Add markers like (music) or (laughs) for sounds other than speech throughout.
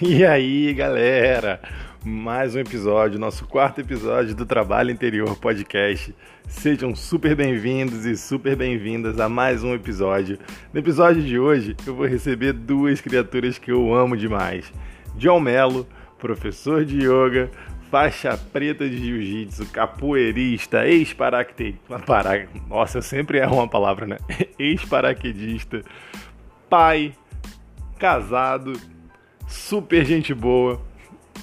(laughs) E aí, galera? Mais um episódio, nosso quarto episódio do Trabalho Interior Podcast. Sejam super bem-vindos e super bem-vindas a mais um episódio. No episódio de hoje, eu vou receber duas criaturas que eu amo demais: John Mello, professor de yoga, faixa preta de jiu-jitsu, capoeirista, ex-paraquedista. Para... Nossa, eu sempre erro uma palavra, né? (laughs) Ex-paraquedista, pai, casado, super gente boa,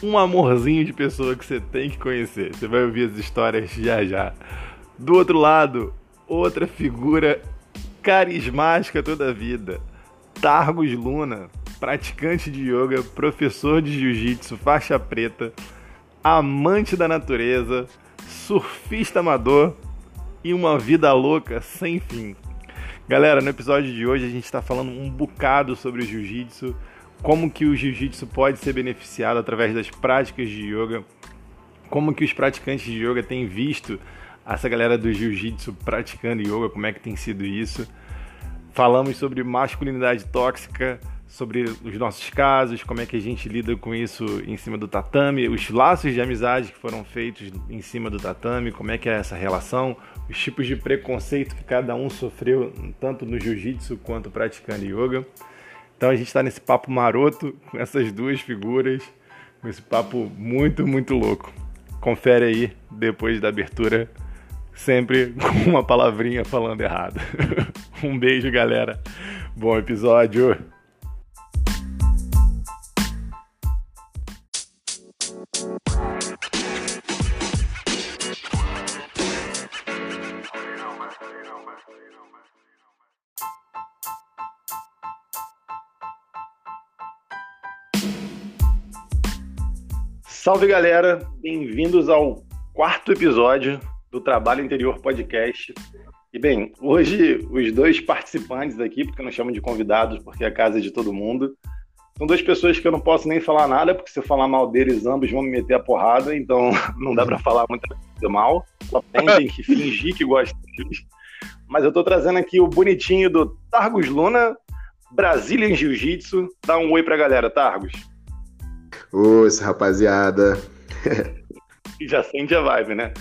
um amorzinho de pessoa que você tem que conhecer. Você vai ouvir as histórias já já. Do outro lado, outra figura carismática toda a vida. Targus Luna, praticante de yoga, professor de jiu-jitsu, faixa preta, amante da natureza, surfista amador e uma vida louca sem fim. Galera, no episódio de hoje a gente está falando um bocado sobre o jiu-jitsu, como que o jiu-jitsu pode ser beneficiado através das práticas de yoga, como que os praticantes de yoga têm visto essa galera do jiu-jitsu praticando yoga, como é que tem sido isso. Falamos sobre masculinidade tóxica, sobre os nossos casos, como é que a gente lida com isso em cima do tatame, os laços de amizade que foram feitos em cima do tatame, como é que é essa relação, os tipos de preconceito que cada um sofreu, tanto no jiu-jitsu quanto praticando yoga. Então a gente está nesse papo maroto com essas duas figuras, com esse papo muito, muito louco. Confere aí depois da abertura, sempre (laughs) com uma palavrinha falando errado. (laughs) um beijo, galera. Bom episódio. Salve galera, bem-vindos ao quarto episódio do Trabalho Interior Podcast. E bem, hoje os dois participantes aqui, porque não chamo de convidados, porque a casa é de todo mundo, são duas pessoas que eu não posso nem falar nada, porque se eu falar mal deles, ambos vão me meter a porrada, então (laughs) não dá para falar muito mal, só tem que fingir que gosta deles. Mas eu tô trazendo aqui o bonitinho do Targus Luna, Brazilian Jiu-Jitsu. Dá um oi pra galera, Targus. Oi, rapaziada. e (laughs) já sente a vibe, né?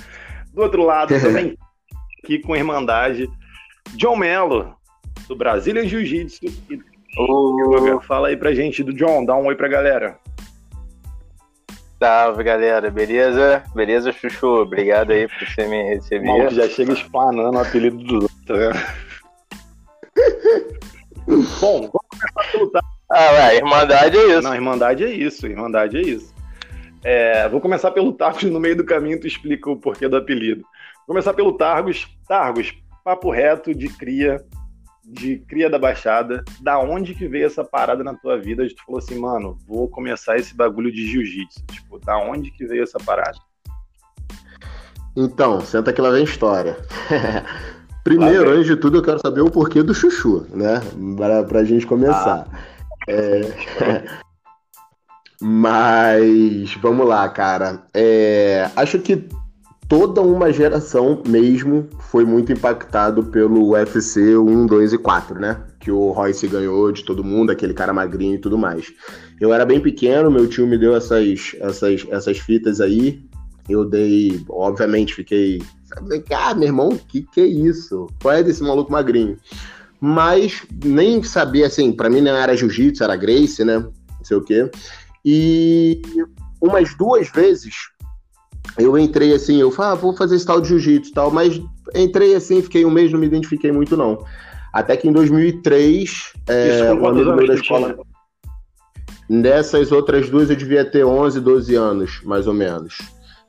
Do outro lado, (laughs) também aqui com a Irmandade, John Mello, do Brasília Jiu-Jitsu. Oh. Fala aí pra gente do John, dá um oi pra galera. Salve, galera, beleza? Beleza, Chuchu? Obrigado aí por você me receber. Mal, já chega espanando o apelido dos outros, né? (laughs) Bom, vamos começar pelo ah, ué, Irmandade é isso. Não, Irmandade é isso, Irmandade é isso. É, vou começar pelo Targus, no meio do caminho tu explica o porquê do apelido. Vou começar pelo Targus. Targus, papo reto de cria, de cria da Baixada. Da onde que veio essa parada na tua vida? Tu falou assim, mano, vou começar esse bagulho de jiu-jitsu. Tipo, da onde que veio essa parada? Então, senta que lá vem história. (laughs) Primeiro, antes de tudo, eu quero saber o porquê do chuchu, né? Pra, pra gente começar. Ah. É... (laughs) Mas vamos lá, cara. É... Acho que toda uma geração mesmo foi muito impactado pelo UFC 1, 2 e 4, né? Que o Royce ganhou de todo mundo, aquele cara magrinho e tudo mais. Eu era bem pequeno, meu tio me deu essas, essas, essas fitas aí. Eu dei, obviamente, fiquei. Ah, meu irmão, que que é isso? Qual é desse maluco magrinho? Mas nem sabia, assim, para mim não era jiu-jitsu, era Grace, né? Não sei o quê. E umas duas vezes eu entrei assim, eu falei, ah, vou fazer esse tal de jiu-jitsu tal, mas entrei assim, fiquei um mês, não me identifiquei muito não. Até que em 2003, é, um amigo meu da escola... Nessas outras duas eu devia ter 11, 12 anos, mais ou menos.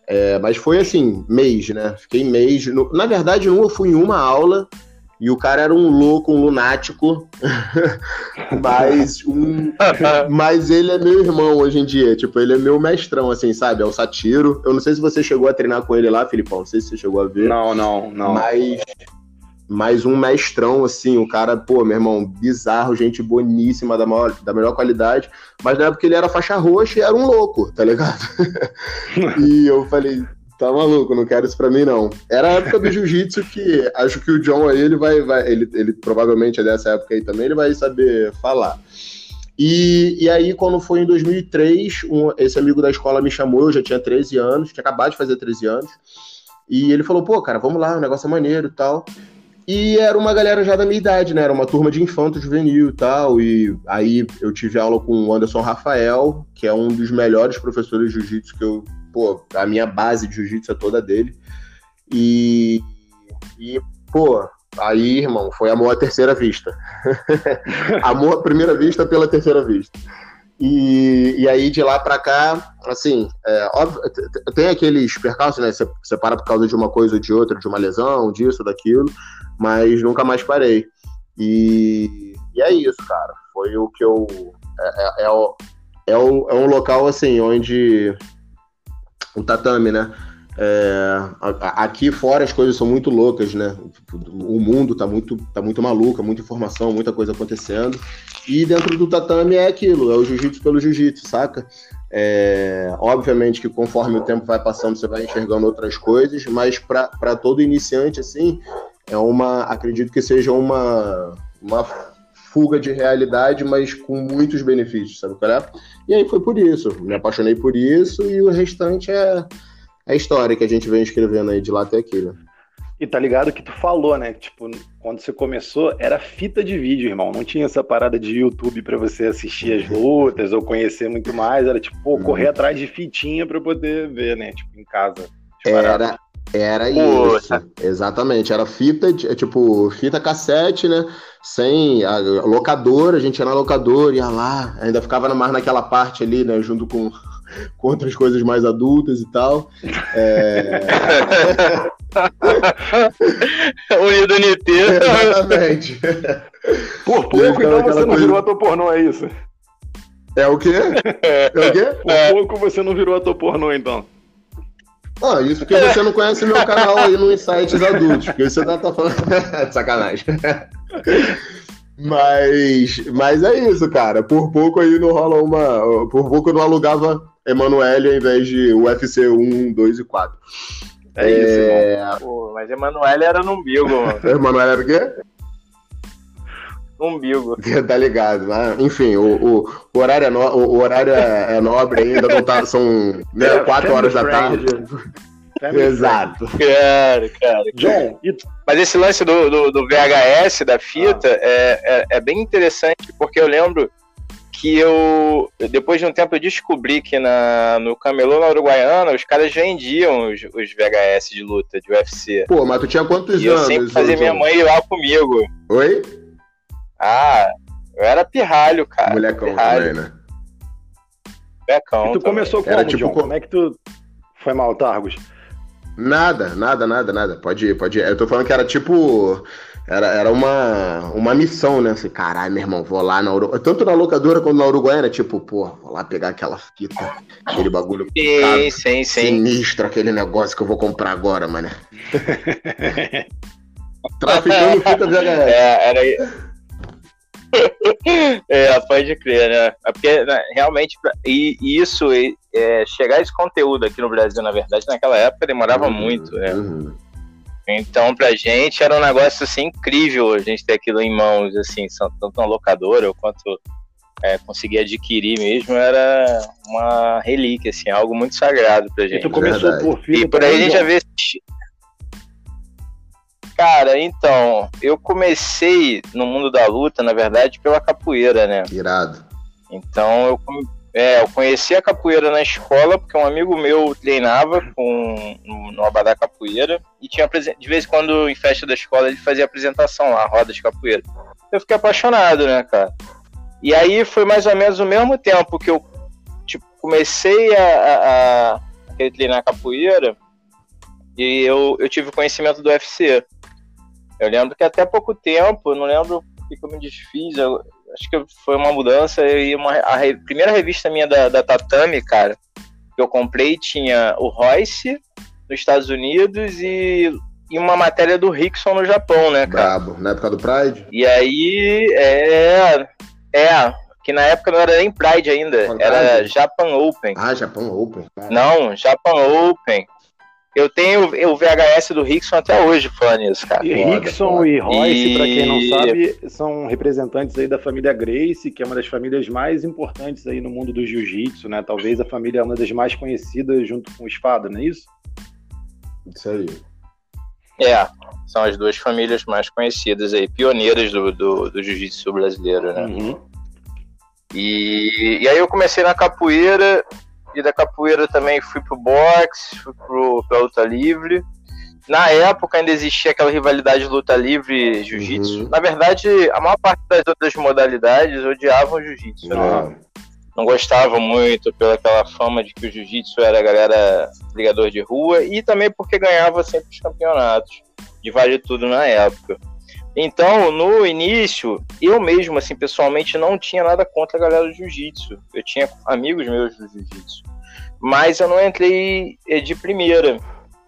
É, mas foi assim, mês, né? Fiquei mês. No... Na verdade, eu fui em uma aula e o cara era um louco, um lunático. (laughs) mas, um... mas ele é meu irmão hoje em dia. Tipo, ele é meu mestrão, assim, sabe? É o Satiro. Eu não sei se você chegou a treinar com ele lá, Filipão. Não sei se você chegou a ver. Não, não, não. Mas. Mas um mestrão, assim, o cara, pô, meu irmão, bizarro, gente boníssima, da, maior, da melhor qualidade. Mas na época ele era faixa roxa e era um louco, tá ligado? (laughs) e eu falei, Tá maluco, não quero isso pra mim, não. Era a época do (laughs) jiu-jitsu que acho que o John aí, ele vai. vai ele, ele provavelmente é dessa época aí também, ele vai saber falar. E, e aí, quando foi em 2003, um, esse amigo da escola me chamou, eu já tinha 13 anos, tinha acabado de fazer 13 anos, e ele falou, pô, cara, vamos lá, o negócio é maneiro e tal. E era uma galera já da minha idade, né? Era uma turma de infanto juvenil e tal. E aí eu tive aula com o Anderson Rafael, que é um dos melhores professores de jiu-jitsu que eu. Pô, a minha base de jiu-jitsu é toda dele. E. E, pô, aí, irmão, foi amor à terceira vista. (laughs) amor à primeira vista pela terceira vista. E, e aí de lá para cá, assim, é, óbvio, tem aqueles percalços, né? Você, você para por causa de uma coisa ou de outra, de uma lesão, disso, daquilo, mas nunca mais parei. E, e é isso, cara. Foi o que eu. É, é, é, o, é, o, é um local, assim, onde. O tatame, né? É, aqui fora as coisas são muito loucas, né? O mundo tá muito, tá muito maluco, muita informação, muita coisa acontecendo. E dentro do tatame é aquilo, é o jiu-jitsu pelo jiu-jitsu, saca? É, obviamente que conforme o tempo vai passando, você vai enxergando outras coisas, mas para todo iniciante, assim, é uma. Acredito que seja uma, uma fuga de realidade, mas com muitos benefícios, sabe qual é? E aí foi por isso, me apaixonei por isso e o restante é a história que a gente vem escrevendo aí de lá até aqui, né? E tá ligado que tu falou, né? Tipo, quando você começou, era fita de vídeo, irmão. Não tinha essa parada de YouTube para você assistir as lutas ou conhecer muito mais. Era tipo, pô, correr atrás de fitinha para poder ver, né? Tipo, em casa. Era, era isso. Exatamente. Era fita, é, tipo, fita cassete, né? Sem a locadora, a gente ia na locadora, ia lá, ainda ficava mais naquela parte ali, né? Junto com com outras coisas mais adultas e tal. É... (laughs) Unido NT. Exatamente. Por pouco, então você não coisa... virou ator pornô, é isso? É o quê? É o quê? Por é. pouco você não virou ator pornô, então. Ah, isso porque você não conhece meu canal aí no Insights Adultos, porque você tá, tá falando (laughs) sacanagem. Mas, mas é isso, cara. Por pouco aí não rola uma. Por pouco eu não alugava Emanuele ao invés de UFC 1, 2 e 4. É, é... isso, Pô, mas Emanuele era no umbigo, mano. Emanuele era o quê? Umbigo. (laughs) tá ligado, né? Enfim, o, o, o horário, é no, o, horário é, é, nobre ainda, não tá, são né, 4 horas da tarde. Exato. Cara, cara. John, mas esse lance do, do, do VHS, da fita, ah. é, é, é, bem interessante, porque eu lembro que eu, depois de um tempo, eu descobri que na, no Camelô, na Uruguaiana, os caras vendiam os, os VHS de luta, de UFC. Pô, mas tu tinha quantos e anos? eu sempre fazia minha mãe ir lá comigo. Oi? Ah, eu era pirralho, cara. Molecão pirralho. também, né? Molecão. E tu começou como, era, tipo, John? Como é que tu... Foi mal, Targos? Nada, nada, nada, nada. Pode ir, pode ir. Eu tô falando que era tipo. Era, era uma, uma missão, né? Assim, caralho, meu irmão, vou lá na Uruguai. Tanto na locadora quanto na Uruguaiana, tipo, pô, vou lá pegar aquela fita, aquele bagulho. Sim, cara, sim, sim. Sinistro aquele negócio que eu vou comprar agora, mano. (laughs) Traficando fita VHS. (laughs) É, era. (laughs) é, pode crer, né? É porque né, realmente, e isso, é, chegar esse conteúdo aqui no Brasil, na verdade, naquela época demorava uhum, muito, né? Uhum. Então, pra gente era um negócio assim incrível a gente ter aquilo em mãos, assim, tanto na locadora quanto é, conseguir adquirir mesmo, era uma relíquia, assim, algo muito sagrado pra gente. E tu começou por filho. E por aí a gente já vê Cara, então, eu comecei no mundo da luta, na verdade, pela capoeira, né? Irado. Então, eu, é, eu conheci a capoeira na escola, porque um amigo meu treinava com, no Abadá Capoeira, e tinha de vez em quando, em festa da escola, ele fazia apresentação lá, roda de capoeira. Eu fiquei apaixonado, né, cara? E aí foi mais ou menos o mesmo tempo que eu tipo, comecei a, a, a treinar capoeira, e eu, eu tive conhecimento do UFC. Eu lembro que até pouco tempo, não lembro o que eu me desfiz, eu, acho que foi uma mudança e uma, a re, primeira revista minha da, da Tatame, cara, que eu comprei tinha o Royce nos Estados Unidos e, e uma matéria do Rickson no Japão, né, cara? Brabo, na época do Pride? E aí, é, é, que na época não era nem Pride ainda, era Japan Open. Ah, Japan Open. Cara. Não, Japan Open. Eu tenho o VHS do Rickson até hoje falando isso, cara. E Foda, Rickson foda. e Royce, E- pra quem não sabe, são representantes aí da família Grace, que é uma das famílias mais importantes aí no mundo do jiu-jitsu, né? Talvez a família é uma das mais conhecidas junto com o Espada, não é isso? Isso aí. É, são as duas famílias mais conhecidas aí, pioneiras do, do, do jiu-jitsu brasileiro, né? Uhum. E, e aí eu comecei na capoeira, e da capoeira também fui pro boxe, fui pro, pra luta livre. Na época ainda existia aquela rivalidade de luta livre jiu-jitsu. Uhum. Na verdade, a maior parte das outras modalidades odiavam o jiu-jitsu, né? Ah, não gostavam muito pela aquela fama de que o jiu-jitsu era a galera brigador de rua e também porque ganhava sempre os campeonatos de vale tudo na época. Então, no início, eu mesmo, assim, pessoalmente, não tinha nada contra a galera do jiu-jitsu. Eu tinha amigos meus do jiu-jitsu. Mas eu não entrei eh, de primeira.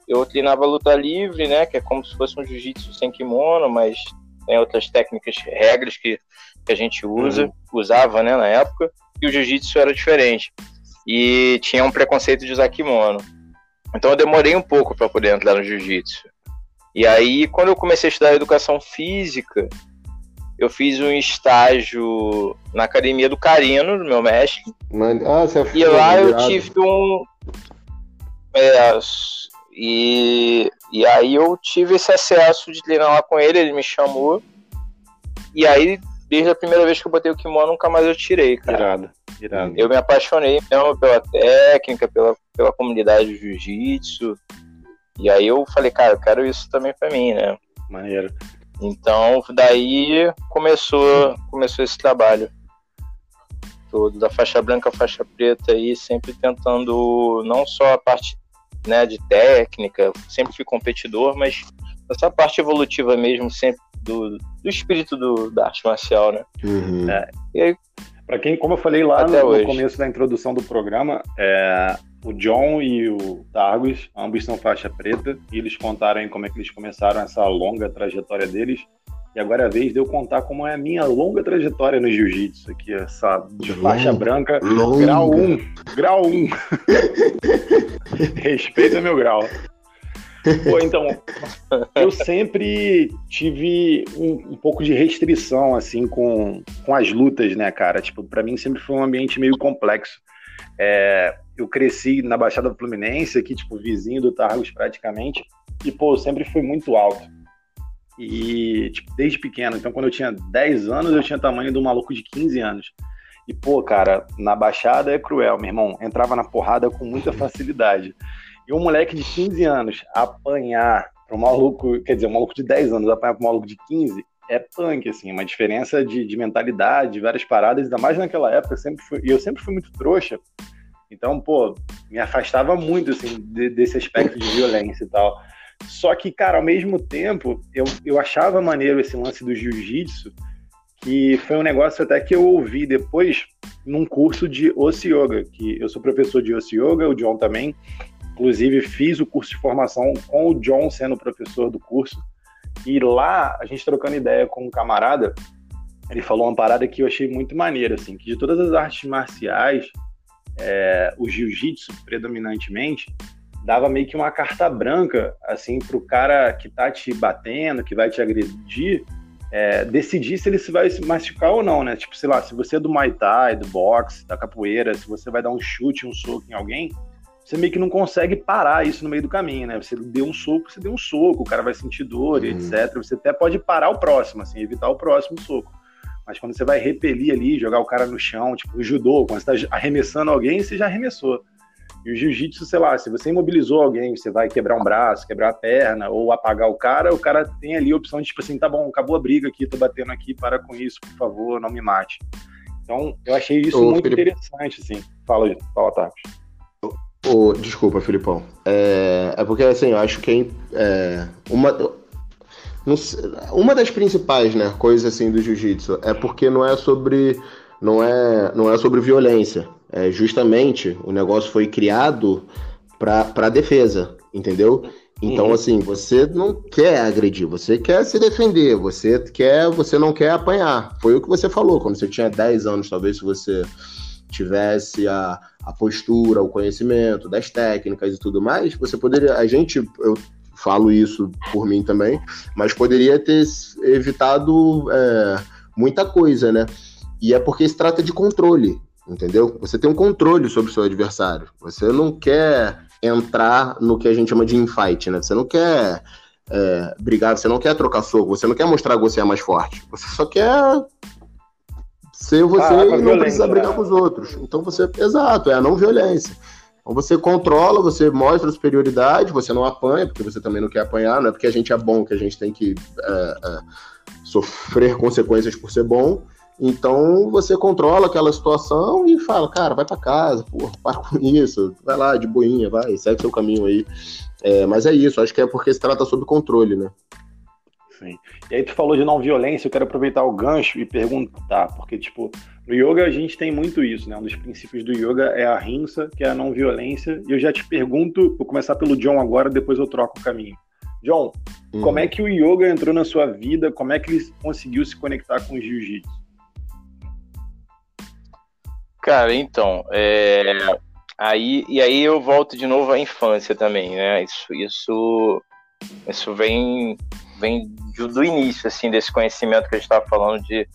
Eu treinava luta livre, né? Que é como se fosse um jiu-jitsu sem kimono, mas tem outras técnicas, regras que, que a gente usa, usava, né, na época e o jiu-jitsu era diferente. E tinha um preconceito de usar kimono. Então eu demorei um pouco para poder entrar no jiu-jitsu. E aí, quando eu comecei a estudar educação física, eu fiz um estágio na academia do Carino, do meu mestre. Mano, ah, você é E lá eu tive um. É, e, e aí eu tive esse acesso de treinar lá com ele, ele me chamou. E aí, desde a primeira vez que eu botei o kimono, nunca mais eu tirei, cara. irado, irado. Eu me apaixonei mesmo pela técnica, pela, pela comunidade do jiu-jitsu. E aí eu falei, cara, eu quero isso também pra mim, né? Maneiro. Então, daí começou, começou esse trabalho todo, da faixa branca à faixa preta aí, sempre tentando não só a parte né, de técnica, sempre fui competidor, mas essa parte evolutiva mesmo, sempre do, do espírito do, da arte marcial, né? Uhum. É. E aí, Pra quem, como eu falei lá Até no, no começo da introdução do programa, é, o John e o Targus, ambos são faixa preta, e eles contaram como é que eles começaram essa longa trajetória deles. E agora é a vez de eu contar como é a minha longa trajetória no jiu-jitsu, aqui, essa de faixa branca, Longa. grau 1, grau 1. (laughs) Respeita meu grau. Pô, então, eu sempre tive um, um pouco de restrição, assim, com, com as lutas, né, cara? Tipo, pra mim sempre foi um ambiente meio complexo. É, eu cresci na Baixada Fluminense, aqui, tipo, vizinho do Targus praticamente, e, pô, sempre fui muito alto. E, tipo, desde pequeno. Então, quando eu tinha 10 anos, eu tinha tamanho de um maluco de 15 anos. E, pô, cara, na Baixada é cruel, meu irmão. Entrava na porrada com muita facilidade. E um moleque de 15 anos apanhar para um maluco, quer dizer, um maluco de 10 anos apanhar para um maluco de 15 é punk, assim, uma diferença de, de mentalidade, de várias paradas, ainda mais naquela época, sempre fui, e eu sempre fui muito trouxa, então, pô, me afastava muito, assim, de- desse aspecto de violência e tal. Só que, cara, ao mesmo tempo, eu, eu achava maneiro esse lance do jiu-jitsu, que foi um negócio até que eu ouvi depois num curso de Ossi Yoga, que eu sou professor de Ossi Yoga, o John também, Inclusive, fiz o curso de formação com o John sendo professor do curso. E lá, a gente trocando ideia com um camarada, ele falou uma parada que eu achei muito maneira, assim, que de todas as artes marciais, é, o jiu-jitsu, predominantemente, dava meio que uma carta branca, assim, pro cara que tá te batendo, que vai te agredir, é, decidir se ele se vai se machucar ou não, né? Tipo, sei lá, se você é do Muay Thai, do boxe, da capoeira, se você vai dar um chute, um soco em alguém, você meio que não consegue parar isso no meio do caminho, né? Você deu um soco, você deu um soco, o cara vai sentir dor, Uhum. etc. Você até pode parar o próximo, assim, evitar o próximo soco. Mas quando você vai repelir ali, jogar o cara no chão, tipo o judô, quando você tá arremessando alguém, você já arremessou. E o jiu-jitsu, sei lá, se você imobilizou alguém, você vai quebrar um braço, quebrar a perna, ou apagar o cara, o cara tem ali a opção de, tipo assim, tá bom, acabou a briga aqui, tô batendo aqui, para com isso, por favor, não me mate. Então, eu achei isso Ô, muito Felipe. interessante, assim. Fala, fala, Tacos. Ô, desculpa, Filipão. É, é porque, assim, eu acho que é, uma, não sei, uma das principais né, coisas assim, do jiu-jitsu é porque não é sobre não é, não é sobre violência. É justamente o negócio foi criado para defesa, entendeu? Então, Uhum. assim, você não quer agredir, você quer se defender, você quer, você não quer apanhar. Foi o que você falou, quando você tinha 10 anos, talvez se você tivesse a, a postura, o conhecimento das técnicas e tudo mais, você poderia, a gente, eu falo isso por mim também, mas poderia ter evitado é, muita coisa, né? E é porque se trata de controle, entendeu? Você tem um controle sobre o seu adversário. Você não quer entrar no que a gente chama de infight, né? Você não quer é, brigar, você não quer trocar soco, você não quer mostrar que você é mais forte. Você só quer ser você ah, e não precisa brigar é. com os outros. Então você, exato, é a não violência. Então você controla, você mostra superioridade, você não apanha, porque você também não quer apanhar, não é porque a gente é bom que a gente tem que é, é, sofrer consequências por ser bom. Então você controla aquela situação e fala, cara, vai para casa, porra, para com isso, vai lá de boinha, vai, segue seu caminho aí. É, mas é isso, acho que é porque se trata sob controle, né? Sim. E aí tu falou de não violência, eu quero aproveitar o gancho e perguntar, porque, tipo, no yoga a gente tem muito isso, né? Um dos princípios do yoga é a rinsa, que é a não violência. E eu já te pergunto, vou começar pelo John agora, depois eu troco o caminho. John, hum. como é que o yoga entrou na sua vida? Como é que ele conseguiu se conectar com o jiu-jitsu? Cara, então, é... aí e aí eu volto de novo à infância também, né? Isso, isso, isso vem vem do início, assim, desse conhecimento que a gente estava falando de,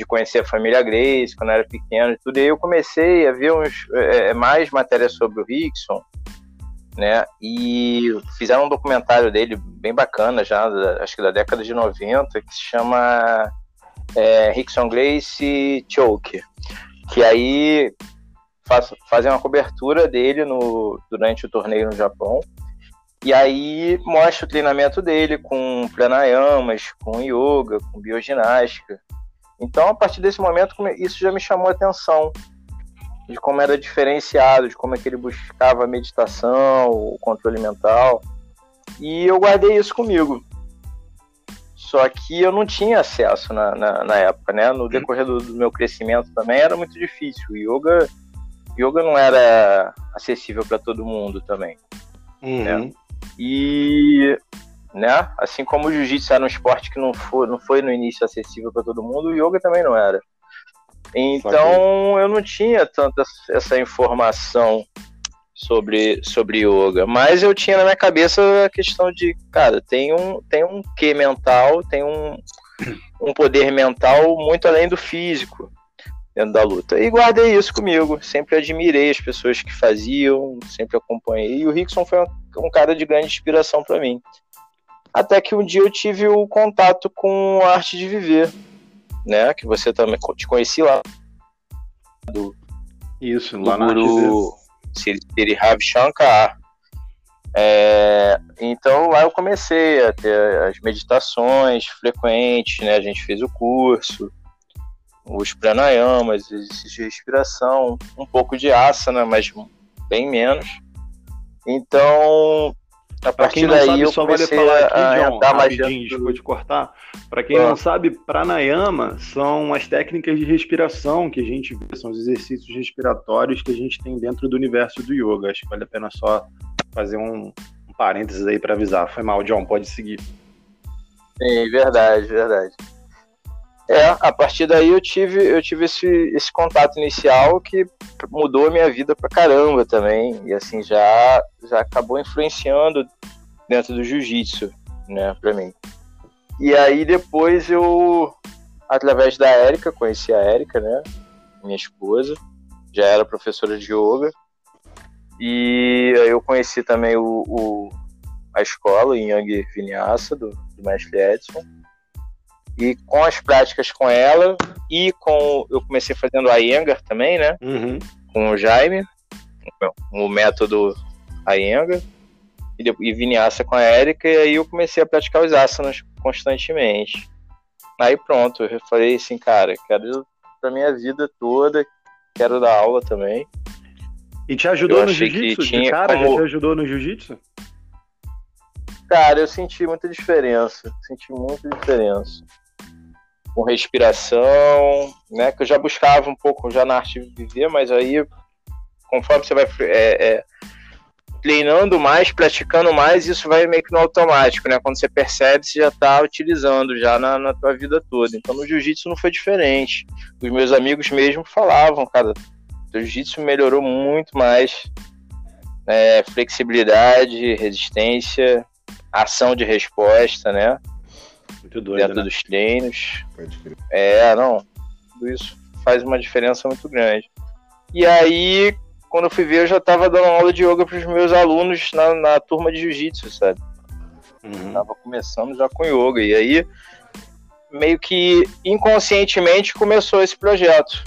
de conhecer a família Grace, quando eu era pequeno e tudo. E aí eu comecei a ver uns, é, é mais matérias sobre o Rickson, né? E fizeram um documentário dele bem bacana já, da, acho que da década de 90, que se chama é, Rickson Grace Choke, que aí faz, fazem uma cobertura dele no, durante o torneio no Japão e aí mostra o treinamento dele com pranayamas, com yoga, com bioginástica. Então, a partir desse momento, isso já me chamou a atenção de como era diferenciado, de como é que ele buscava a meditação, o controle mental. E eu guardei isso comigo. Só que eu não tinha acesso na, na, na época, né? No decorrer do, do, meu crescimento também era muito difícil. O yoga, yoga não era acessível para todo mundo também. Uhum. Né? E, né, assim como o jiu-jitsu era um esporte que não foi, não foi no início acessível para todo mundo, o yoga também não era. Então eu não tinha tanta essa informação sobre, sobre yoga, mas eu tinha na minha cabeça a questão de, cara, tem um, tem um que mental, tem um, um poder mental muito além do físico dentro da luta. E guardei isso comigo. Sempre admirei as pessoas que faziam, sempre acompanhei. E o Rickson foi um cara de grande inspiração para mim. Até que um dia eu tive o contato com a arte de viver, né? Que você também te conheci lá. Do, isso, do lá na guru Siri Ravi Shankar. É, então lá eu comecei a ter as meditações frequentes, né? A gente fez o curso, os pranayamas, exercícios de respiração, um pouco de asana, mas bem menos. Então, a partir daí sabe, eu comecei vale falar aqui, John, a mais rapidinho, desculpa te cortar. Para quem ah. não sabe, pranayama são as técnicas de respiração que a gente vê, são os exercícios respiratórios que a gente tem dentro do universo do yoga. Acho que vale a pena só fazer um, um parênteses aí para avisar. Foi mal, John, pode seguir. Sim, verdade, verdade. É, a partir daí eu tive, eu tive esse, esse contato inicial que mudou a minha vida pra caramba também. E assim, já, já acabou influenciando dentro do jiu-jitsu, né, pra mim. E aí depois eu, através da Érica, conheci a Érica, né, minha esposa, já era professora de yoga. E aí eu conheci também o, o a escola, o Yang Vinyasa, do, do mestre Edson e com as práticas com ela e com. Eu comecei fazendo a Iyengar também, né? Uhum. Com o Jaime, o método Iyengar. E, e Vinyasa com a Erika, e aí eu comecei a praticar os asanas constantemente. Aí pronto, eu falei assim, cara, quero pra minha vida toda, quero dar aula também. E te ajudou eu no jiu-jitsu? Cara, como... já te ajudou no jiu-jitsu? Cara, eu senti muita diferença. Senti muita diferença com respiração, né? Que eu já buscava um pouco já na arte de viver, mas aí conforme você vai é, é, treinando mais, praticando mais, isso vai meio que no automático, né? Quando você percebe, você já está utilizando já na, na tua vida toda. Então no jiu-jitsu não foi diferente. Os meus amigos mesmo falavam, cara, O jiu-jitsu melhorou muito mais. Né? Flexibilidade, resistência, ação de resposta, né? Muito doido, dentro né? dos treinos. É, não. Tudo isso faz uma diferença muito grande. E aí, quando eu fui ver, eu já estava dando aula de yoga para os meus alunos na, na turma de jiu-jitsu, sabe? Uhum. Tava começando já com yoga. E aí, meio que inconscientemente começou esse projeto.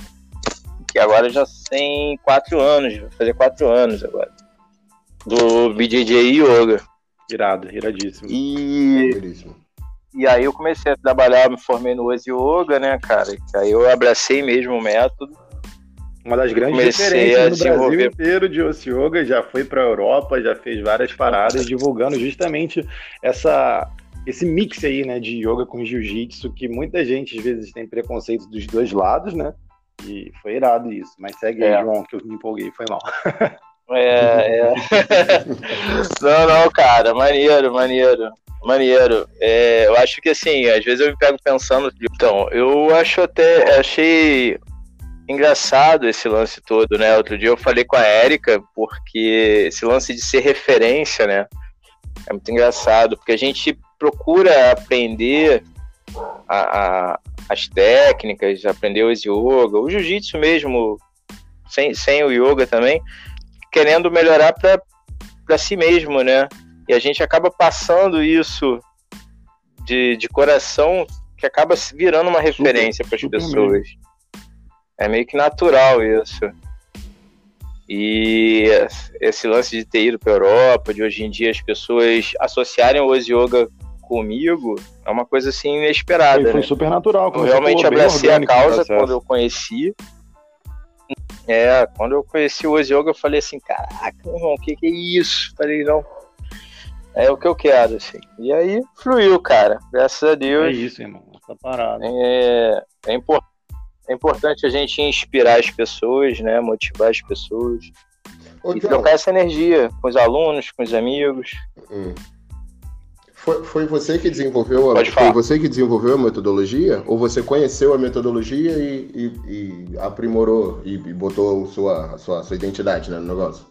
Que agora já tem quatro anos, vai fazer quatro anos agora. Do BJJ Yoga. Irado, iradíssimo. E. e aí eu comecei a trabalhar, me formei no Oz Yoga, né, cara? Aí eu abracei mesmo o método. Uma das grandes Comecei referências no Brasil desenvolver- inteiro de Ossi Yoga, já foi para a Europa, já fez várias paradas divulgando justamente essa esse mix aí, né, de yoga com jiu-jitsu, que muita gente às vezes tem preconceito dos dois lados, né? E foi irado isso. Mas segue aí, É. João, que eu me empolguei, foi mal. (laughs) É, é. (laughs) não, não, cara, maneiro, maneiro, maneiro. É, eu acho que assim, às vezes eu me pego pensando, então, eu acho até, achei engraçado esse lance todo, né? Outro dia eu falei com a Érica, porque esse lance de ser referência, né? É muito engraçado, porque a gente procura aprender a- a- as técnicas, aprender os yoga, o jiu-jitsu mesmo, sem, sem o yoga também, querendo melhorar para si mesmo, né? E a gente acaba passando isso de, de coração que acaba se virando uma referência para as pessoas. É meio que natural isso. E esse lance de ter ido para Europa, de hoje em dia as pessoas associarem o Oz Yoga comigo, é uma coisa assim inesperada. Foi, foi né? super natural. Eu realmente abracei a causa quando eu conheci. É, quando eu conheci o Oz Yoga, eu falei assim, caraca, meu irmão, o que, que é isso? Falei, não. É o que eu quero, assim. E aí fluiu, cara. Graças a É Deus. isso, irmão. Essa parada. É, é, impor- é importante a gente inspirar as pessoas, né? Motivar as pessoas. Ô, e John, trocar essa energia com os alunos, com os amigos. hum. Foi, foi você que desenvolveu a, Pode foi falar. você que desenvolveu a metodologia? Ou você conheceu a metodologia e, e- e aprimorou e, e botou sua, sua, sua identidade né, no negócio?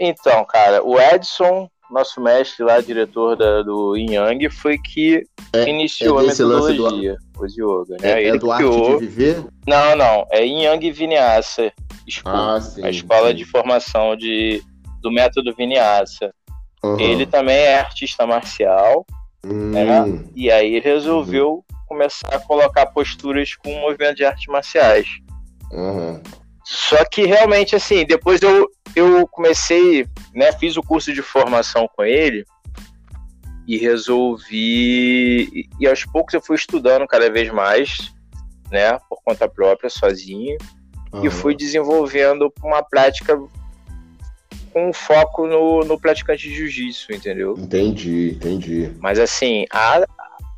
Então, cara, o Edson, nosso mestre lá, diretor da- do Yin Yang, foi que É- iniciou é a lance do- metodologia, o Yoga, né? É, é Ele do arte criou. de viver? Não, não, é Yin Yang Vinyasa School, Ah, sim. a escola sim. de formação de, do método Vinyasa. Aham. Ele também é artista marcial, Hum, é. e aí ele resolveu começar a colocar posturas com movimento de artes marciais. aham. Só que realmente, assim, depois eu, eu comecei, né, fiz o curso de formação com ele e resolvi. E, e aos poucos eu fui estudando cada vez mais, né, por conta própria, sozinho, e aham. fui desenvolvendo uma prática com foco no, no praticante de jiu-jitsu, entendeu? Entendi, entendi. Mas assim, a-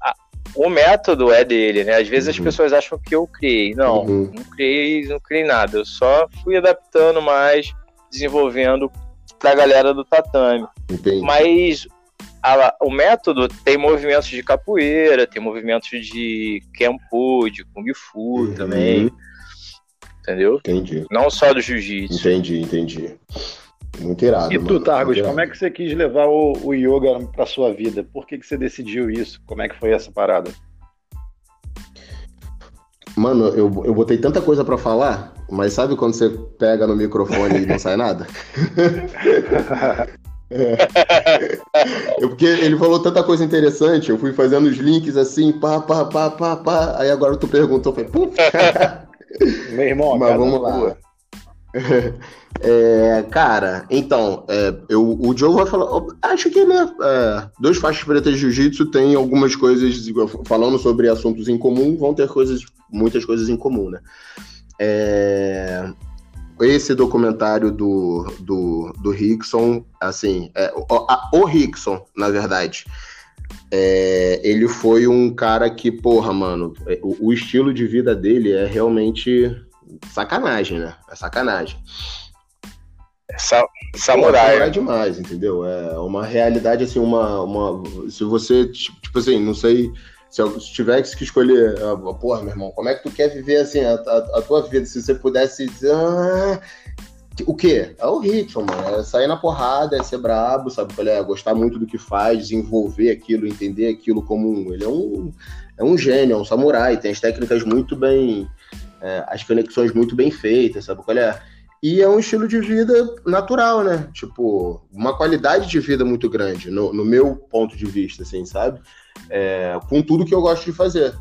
a- o método é dele, né? Às vezes as Uhum. pessoas acham que eu criei. Não, Uhum. não criei, não criei nada. Eu só fui adaptando mais, desenvolvendo pra galera do tatame. Entendi. Mas a- o método tem movimentos de capoeira, tem movimentos de Kenpo, de Kung Fu Uhum. também, entendeu? Entendi, Não só do Jiu-Jitsu. entendi, entendi. Muito irado. E tu, Targos, irado. como é que você quis levar o, o yoga pra sua vida? Por que, que você decidiu isso? Como é que foi essa parada? Mano, eu, eu botei tanta coisa pra falar, mas sabe quando você pega no microfone e não sai nada? (laughs) É porque ele falou tanta coisa interessante, eu fui fazendo os links assim, pá, pá, pá, pá, pá. Aí agora tu perguntou, falei, putz. (laughs) Meu irmão, Mas casa vamos lá. (laughs) É, cara, então, é, eu, o Joe vai falar. Acho que, né? É, dois faixas pretas de jiu-jitsu tem algumas coisas, falando sobre assuntos em comum, vão ter coisas, muitas coisas em comum, né? É, esse documentário do, do, do Rickson, assim, é, o, a- o Rickson, na verdade, é, ele foi um cara que, porra, mano, é, o, o estilo de vida dele é realmente sacanagem, né? É sacanagem. Sa- Pô, Samurai. samurai demais, entendeu? É uma realidade, assim, uma. uma se você, tipo assim, não sei Se eu tivesse que escolher, uh, porra, meu irmão, como é que tu quer viver assim a, a, a tua vida? Se você pudesse dizer. Ah, o quê? É o ritmo, mano. É sair na porrada, é ser brabo, sabe? É gostar muito do que faz, desenvolver aquilo, entender aquilo como um. Ele é um, é um gênio, é um samurai, tem as técnicas muito bem. É, as conexões muito bem feitas, sabe qual é? E é um estilo de vida natural, né? Tipo, uma qualidade de vida muito grande, no, no meu ponto de vista, assim, sabe? É, com tudo que eu gosto de fazer.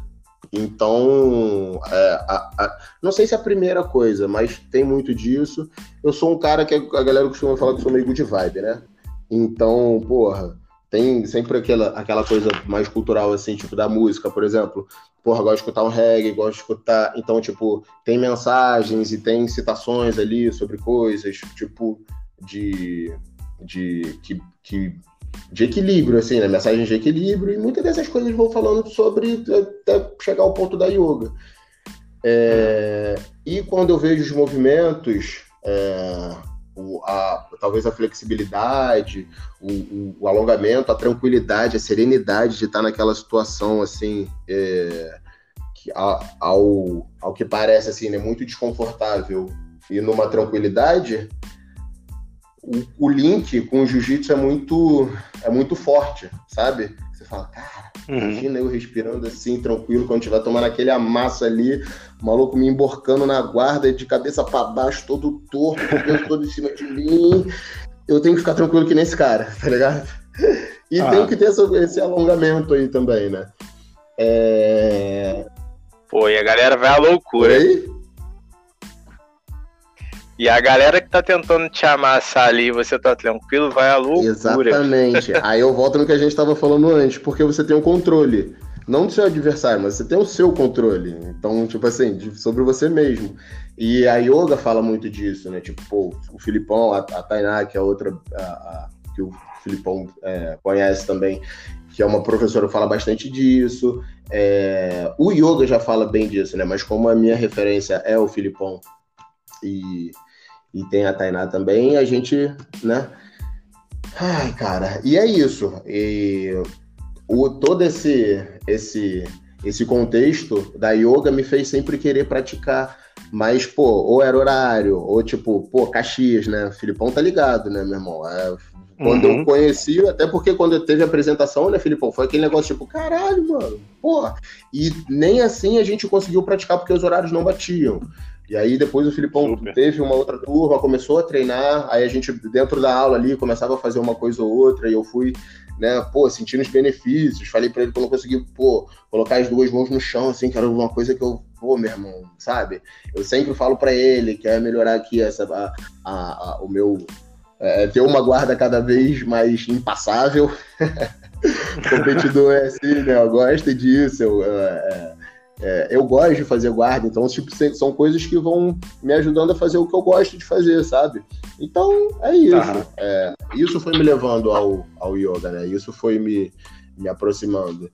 Então, é, a, a, não sei se é a primeira coisa, mas tem muito disso. Eu sou um cara que a galera costuma falar que sou meio good vibe, né? Então, porra, tem sempre aquela, aquela coisa mais cultural, assim, tipo, da música, por exemplo. Porra, gosto de escutar um reggae, gosto de escutar. Então, tipo, tem mensagens e tem citações ali sobre coisas, tipo, de. de que, que de equilíbrio, assim, né? Mensagens de equilíbrio, e muitas dessas coisas vão falando sobre até chegar ao ponto da yoga. É, e quando eu vejo os movimentos, é, o, a, talvez a flexibilidade, o, o, o, alongamento, a tranquilidade, a serenidade de estar naquela situação assim, é, que, a, ao, ao que parece assim, né, muito desconfortável e numa tranquilidade, o, o link com o jiu-jitsu é muito, é muito forte, sabe? Fala, cara, uhum. imagina eu respirando assim, tranquilo, quando tiver tomando aquele amasso ali, o maluco me emborcando na guarda, de cabeça para baixo, todo torto, o todo em cima de mim. Eu tenho que ficar tranquilo que nesse cara, tá ligado? E ah. tem que ter esse, esse alongamento aí também, né? É... Pô, e a galera vai à loucura. Oi? E a galera que tá tentando te amassar ali e você tá tranquilo, vai à loucura. Exatamente. (laughs) Aí eu volto no que a gente tava falando antes, porque você tem o um controle. Não do seu adversário, mas você tem o seu controle. Então, tipo assim, sobre você mesmo. E a yoga fala muito disso, né? Tipo, pô, o Filipão, a, a Tainá, que é outra a, a, que o Filipão é, conhece também, que é uma professora, fala bastante disso. É, o yoga já fala bem disso, né? Mas como a minha referência é o Filipão e e tem a Tainá também, a gente, né? Ai, cara, e é isso. E o, todo esse, esse, esse contexto da yoga me fez sempre querer praticar. Mas, pô, ou era horário, ou tipo, pô, Caxias, né? Filipão tá ligado, né, meu irmão? É, quando uhum. eu conheci, até porque quando teve a apresentação, né, Filipão, foi aquele negócio tipo, caralho, mano, porra. E nem assim a gente conseguiu praticar porque os horários não batiam. E aí depois o Filipão Super. teve uma outra turma, começou a treinar, aí a gente dentro da aula ali começava a fazer uma coisa ou outra e eu fui, né, pô, sentindo os benefícios. Falei para ele que eu não consegui, pô, colocar as duas mãos no chão assim, que era uma coisa que eu, pô, meu irmão, sabe? Eu sempre falo para ele que é melhorar aqui essa a, a, a o meu é, ter uma guarda cada vez mais impassável. (laughs) competidor é assim, né? Eu gosto disso, eu, é, é, eu gosto de fazer guarda, então tipo, são coisas que vão me ajudando a fazer o que eu gosto de fazer, sabe? Então é isso. É, isso foi me levando ao, ao yoga, né? Isso foi me, me aproximando.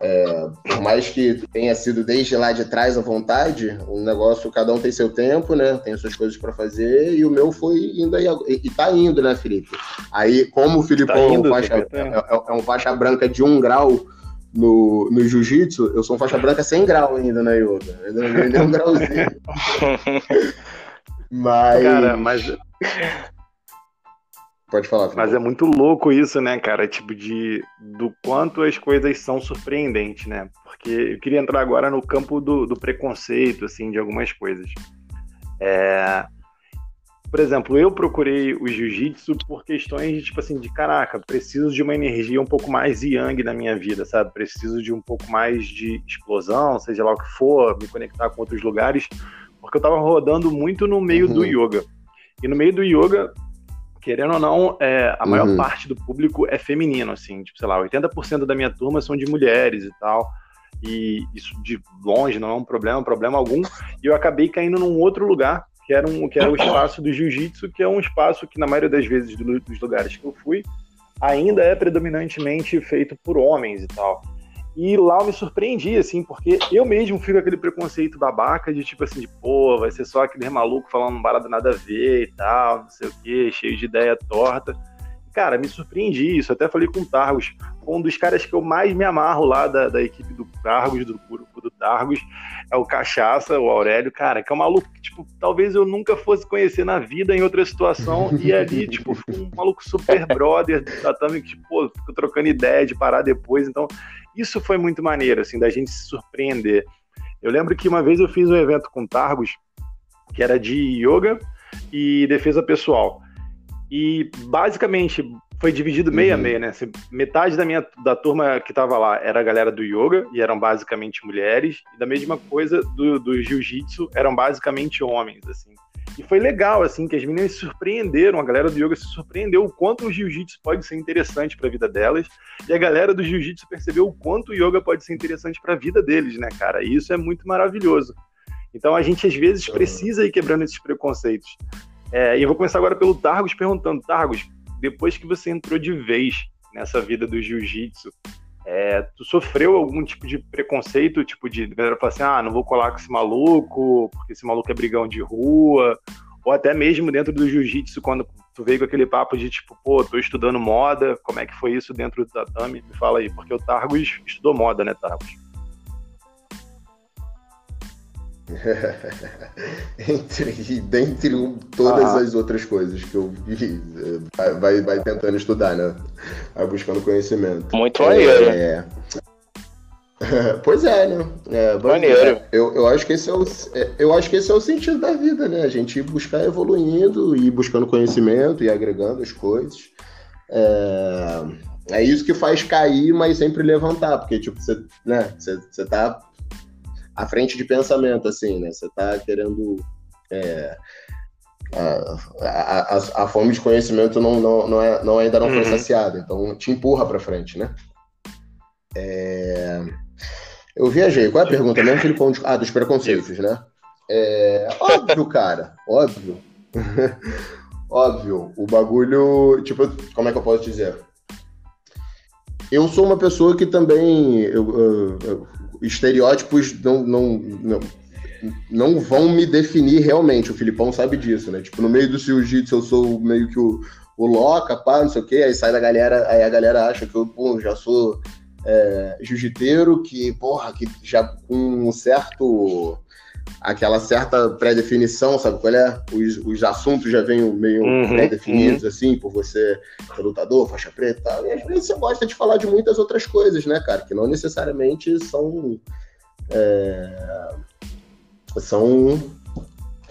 É, por mais que tenha sido desde lá de trás à vontade, o negócio, cada um tem seu tempo, né? Tem suas coisas para fazer, e o meu foi indo aí, e tá indo, né, Felipe? Aí, como o Filipão tá indo, é, um faixa, é, é, é um faixa branca de um grau no, no jiu-jitsu, eu sou um faixa branca sem grau ainda na yoga. Ainda não ganhei um grauzinho. (laughs) mas. Cara, mas. Pode falar. Mas é muito louco isso, né, cara? Tipo, de do quanto as coisas são surpreendentes, né? Porque eu queria entrar agora no campo do, do preconceito, assim, de algumas coisas. É, por exemplo, eu procurei o jiu-jitsu por questões de, tipo assim, de caraca, preciso de uma energia um pouco mais yang na minha vida, sabe? Preciso de um pouco mais de explosão, seja lá o que for, me conectar com outros lugares, porque eu tava rodando muito no meio uhum. do yoga. E no meio do yoga, querendo ou não, é, a maior uhum. parte do público é feminino, assim, tipo, sei lá, 80% da minha turma são de mulheres e tal. E isso de longe não é um problema, problema algum. E eu acabei caindo num outro lugar que era, um, que era o espaço do jiu-jitsu, que é um espaço que, na maioria das vezes, do, dos lugares que eu fui, ainda é predominantemente feito por homens e tal. E lá eu me surpreendi, assim, porque eu mesmo fico aquele preconceito babaca de tipo assim, de pô, vai ser só aquele maluco falando um barado nada a ver e tal, não sei o quê, cheio de ideia torta. Cara, me surpreendi isso. Até falei com o Targos, um dos caras que eu mais me amarro lá da, da equipe do Targos, do grupo do Targos, é o Cachaça, o Aurélio, cara, que é um maluco que, tipo, talvez eu nunca fosse conhecer na vida em outra situação. E ali, (laughs) tipo, um maluco super brother do tatame, que, tipo, pô, fico trocando ideia de parar depois. Então, isso foi muito maneiro, assim, da gente se surpreender. Eu lembro que uma vez eu fiz um evento com Targos, que era de yoga e defesa pessoal. E basicamente foi dividido meia uhum. meia, né? Metade da minha da turma que tava lá era a galera do yoga e eram basicamente mulheres, e da mesma coisa do, do jiu-jitsu eram basicamente homens, assim. E foi legal, assim, que as meninas se surpreenderam, a galera do yoga se surpreendeu o quanto o jiu-jitsu pode ser interessante para a vida delas, e a galera do jiu-jitsu percebeu o quanto o yoga pode ser interessante para a vida deles, né, cara? E isso é muito maravilhoso. Então a gente às vezes precisa ir quebrando esses preconceitos. É, e eu vou começar agora pelo Targos perguntando, Targos, depois que você entrou de vez nessa vida do jiu-jitsu, é, tu sofreu algum tipo de preconceito, tipo de galera falar assim, ah, não vou colar com esse maluco, porque esse maluco é brigão de rua, ou até mesmo dentro do jiu-jitsu, quando tu veio com aquele papo de tipo, pô, tô estudando moda, como é que foi isso dentro do tatame? Me fala aí, porque o Targos estudou moda, né, Targos? (laughs) entre, dentre todas ah. as outras coisas que eu vi, vai, vai, tentando estudar, né? Vai buscando conhecimento. Muito maneiro. É, (laughs) pois é, né? É, maneiro. Eu, eu, acho que esse é o, é, eu acho que esse é o sentido da vida, né? A gente buscar evoluindo e buscando conhecimento e agregando as coisas. É, é isso que faz cair, mas sempre levantar, porque, tipo, você, né, você, você tá à frente de pensamento, assim, né? Você está querendo. É, a, a, a, a, fome de conhecimento não, não, não, é, não ainda não foi uhum. saciada, então te empurra para frente, né? É... Eu viajei. Qual é a pergunta mesmo, Filipão? Ah, dos preconceitos, né? É... Óbvio, cara. Óbvio. (laughs) Óbvio. O bagulho. Tipo, como é que eu posso dizer? Eu sou uma pessoa que também. Eu, eu, eu estereótipos não, não, não, não vão me definir realmente. O Filipão sabe disso, né? Tipo, no meio do jiu-jitsu eu sou meio que o, o Loca, pá, não sei o quê, aí sai da galera, aí a galera acha que eu, pô, já sou é, jiu-jiteiro, que, porra, que já com um certo aquela certa pré-definição, sabe qual é? Os, os assuntos já vêm meio uhum, pré-definidos, uhum. assim, por você ser lutador, faixa preta e tal. E às vezes você gosta de falar de muitas outras coisas, né, cara? Que não necessariamente são. É, são.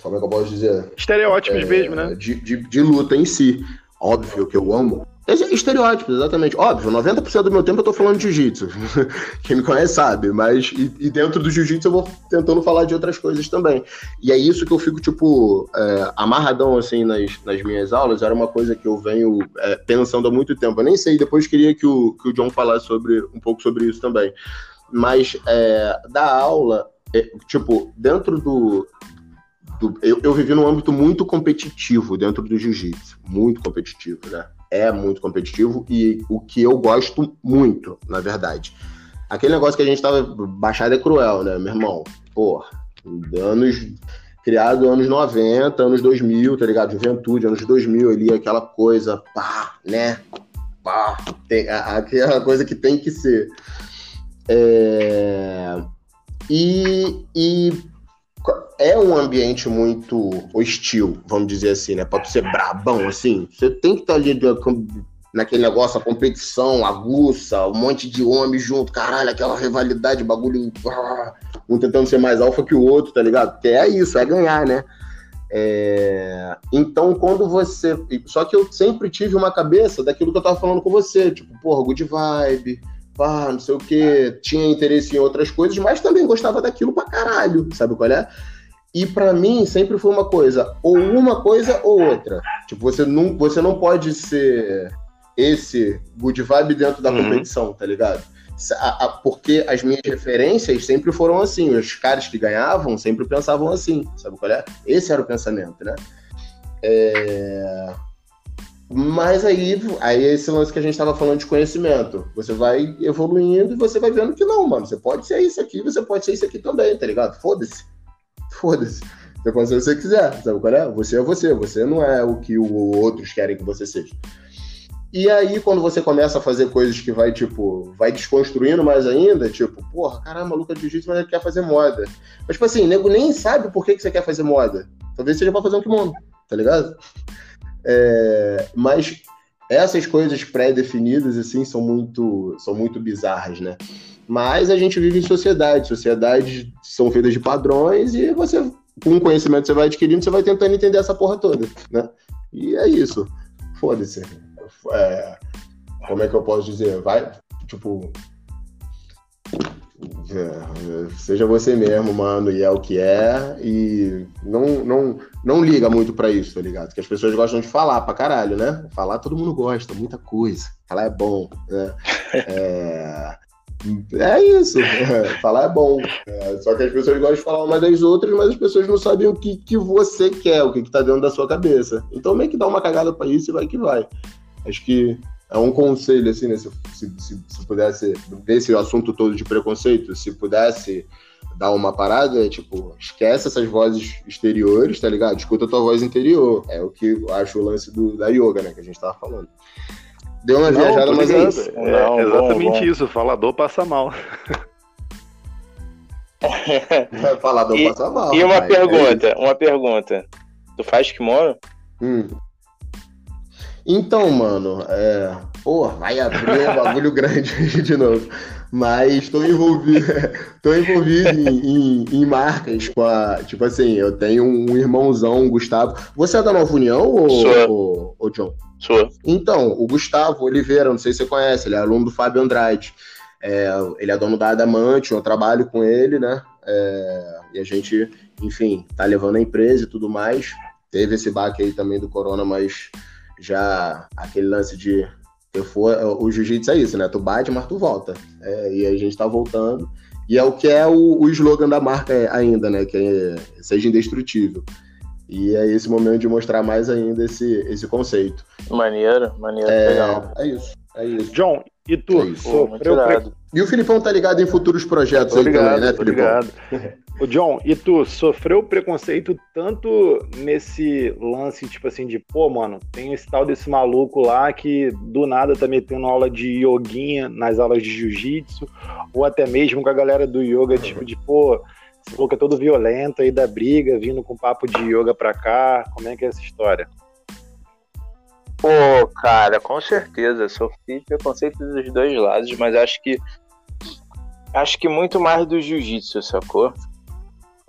Como é que eu posso dizer? Estereótipos é, mesmo, né? De, de, de luta em si. Óbvio que eu amo Estereótipos, exatamente. Óbvio, 90% do meu tempo eu tô falando de jiu-jitsu. (laughs) Quem me conhece sabe, mas e, e dentro do jiu-jitsu eu vou tentando falar de outras coisas também. E é isso que eu fico, tipo, é, amarradão, assim, nas, nas minhas aulas. Era uma coisa que eu venho é, pensando há muito tempo. Eu nem sei, depois queria que o, que o John falasse sobre, um pouco sobre isso também. Mas é, da aula, é, tipo, dentro do, do, eu, eu, vivi num âmbito muito competitivo dentro do jiu-jitsu, muito competitivo, né? É muito competitivo e o que eu gosto muito, na verdade. Aquele negócio que a gente tava. Baixada é cruel, né, meu irmão? Pô, anos. Criado anos 90, anos 2000, tá ligado? Juventude, anos 2000 ali, aquela coisa, pá, né? Pá, tem, aquela coisa que tem que ser. É... E, e é um ambiente muito hostil, vamos dizer assim, né? Pra ser brabão, assim. Você tem que estar tá ali naquele negócio, a competição, aguça, um monte de homem junto, caralho, aquela rivalidade, bagulho. Ah, um tentando ser mais alfa que o outro, tá ligado? Porque é isso, é ganhar, né? É... Então, quando você. Só que eu sempre tive uma cabeça daquilo que eu tava falando com você, tipo, porra, good vibe pá, não sei o que, tinha interesse em outras coisas, mas também gostava daquilo pra caralho, sabe qual é? E para mim sempre foi uma coisa, ou uma coisa ou outra. Tipo, você não, você não pode ser esse good vibe dentro da uhum. competição, tá ligado? Porque as minhas referências sempre foram assim, os caras que ganhavam sempre pensavam assim, sabe qual é? Esse era o pensamento, né? É... Mas aí, aí é esse lance que a gente estava falando de conhecimento. Você vai evoluindo e você vai vendo que não, mano. Você pode ser isso aqui, você pode ser isso aqui também, tá ligado? Foda-se. Foda-se. Você pode ser o que você quiser, sabe qual é? Você é você, você não é o que os outros querem que você seja. E aí, quando você começa a fazer coisas que vai, tipo, vai desconstruindo mais ainda, tipo, porra, caramba, Luca de Jiu-Jitsu, mas ele quer fazer moda. Mas, tipo assim, nego nem sabe por que, que você quer fazer moda. Talvez seja pra fazer um kimono, tá ligado? É, mas essas coisas pré-definidas, assim, são muito, são muito bizarras, né? Mas a gente vive em sociedade. Sociedades são feitas de padrões e você, com o conhecimento que você vai adquirindo, você vai tentando entender essa porra toda, né? E é isso. Foda-se. É, como é que eu posso dizer? Vai, tipo. É, seja você mesmo, mano, e é o que é, e não, não, não liga muito para isso, tá ligado? Que as pessoas gostam de falar pra caralho, né? Falar todo mundo gosta, muita coisa. Falar é bom, né? (laughs) É, é isso, é, (laughs) falar é bom. É, só que as pessoas gostam de falar uma das outras, mas as pessoas não sabem o que, que você quer, o que, que tá dentro da sua cabeça. Então meio que dá uma cagada pra isso e vai que vai. Acho que é um conselho, assim, né? Se, se, se, se pudesse ver esse assunto todo de preconceito, se pudesse dar uma parada, é tipo, esquece essas vozes exteriores, tá ligado? Escuta a tua voz interior. É o que eu acho o lance do, da yoga, né? Que a gente tava falando. Deu uma não, viajada, mas é isso. É, não, exatamente bom, isso. O falador passa mal. (laughs) (laughs) falador e, passa mal. E uma pai, pergunta, é uma pergunta. Tu faz kimono? Hum. Então, mano, é. Pô, vai abrir um bagulho (laughs) grande de novo. Mas estou envolvido, estou (laughs) envolvido em, em, em, marcas com a. Tipo assim, eu tenho um irmãozão, o Gustavo. Você é da Nova União ou, ou, ou John? Sou. Então, o Gustavo Oliveira, não sei se você conhece, ele é aluno do Fábio Andrade. É, ele é dono da Adamante, eu trabalho com ele, né? É, e a gente, enfim, tá levando a empresa e tudo mais. Teve esse baque aí também do Corona, mas já aquele lance de eu for, o jiu-jitsu é isso, né? Tu bate, mas tu volta. É, e a gente tá voltando. E é o que é o, o slogan da marca ainda, né? Que é, seja indestrutível. E é esse momento de mostrar mais ainda esse, esse conceito. Maneiro, maneiro, é, legal. É isso, é isso. John, e tu? É sofreu pre... E o Filipão tá ligado em futuros projetos aí ligado, também, né, Filipão? Ligado. O (laughs) John, e tu sofreu preconceito tanto nesse lance, tipo assim, de, pô, mano, tem esse tal desse maluco lá que do nada tá metendo aula de yoguinha nas aulas de jiu-jitsu, ou até mesmo com a galera do yoga, tipo de, pô, esse maluco é todo violento aí da briga, vindo com papo de yoga pra cá, como é que é essa história? Pô, cara, com certeza, sofri preconceito dos dois lados, mas acho que acho que muito mais do jiu-jitsu, sacou?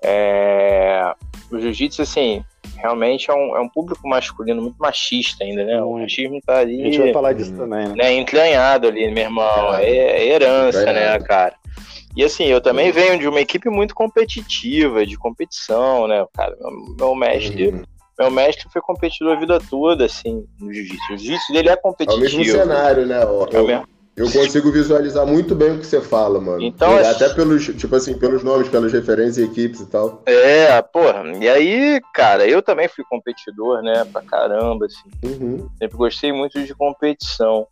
É, o jiu-jitsu, assim, realmente é um, é um público masculino muito machista ainda, né? O machismo tá ali. A gente vai falar disso também, né? né entranhado ali, meu irmão. É, é herança, é né, cara? E assim, eu também venho de uma equipe muito competitiva, de competição, né? Cara, meu, meu mestre. Uhum. Meu mestre foi competidor a vida toda, assim, no jiu-jitsu. O jiu-jitsu dele é competitivo. É o mesmo cenário, né? É o mesmo eu consigo visualizar muito bem o que você fala, mano. Então, até pelos, tipo assim, pelos nomes, pelas referências e equipes e tal. É, porra. E aí, cara, eu também fui competidor, né? Pra caramba, assim. Uhum. Sempre gostei muito de competição.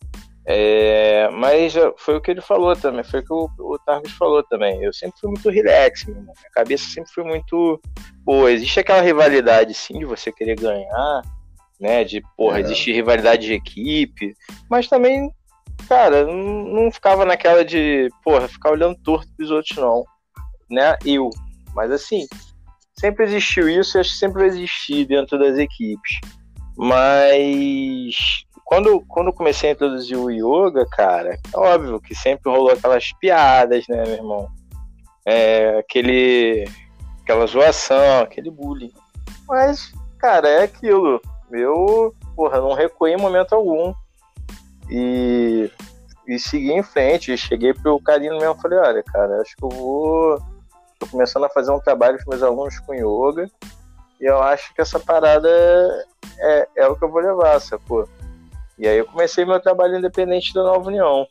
É, mas foi o que ele falou também, foi o que o, o falou também. Eu sempre fui muito relax, meu irmão. Minha cabeça sempre foi muito. Pô, existe aquela rivalidade, sim, de você querer ganhar, né? De, porra, é. existe rivalidade de equipe, mas também cara, não, não ficava naquela de, porra, ficar olhando torto pros outros, não. Né? Eu. Mas assim, sempre existiu isso e acho que sempre vai existir dentro das equipes. Mas quando, quando comecei a introduzir o yoga, cara, é óbvio que sempre rolou aquelas piadas, né, meu irmão? É, aquele, aquela zoação, aquele bullying. Mas, cara, é aquilo. Eu, porra, não recuei em momento algum e, e segui em frente. Cheguei pro carinho mesmo e falei, olha, cara, acho que eu vou. Tô começando a fazer um trabalho com meus alunos com yoga. E eu acho que essa parada é, é o que eu vou levar, sacou? E aí eu comecei meu trabalho independente da Nova União.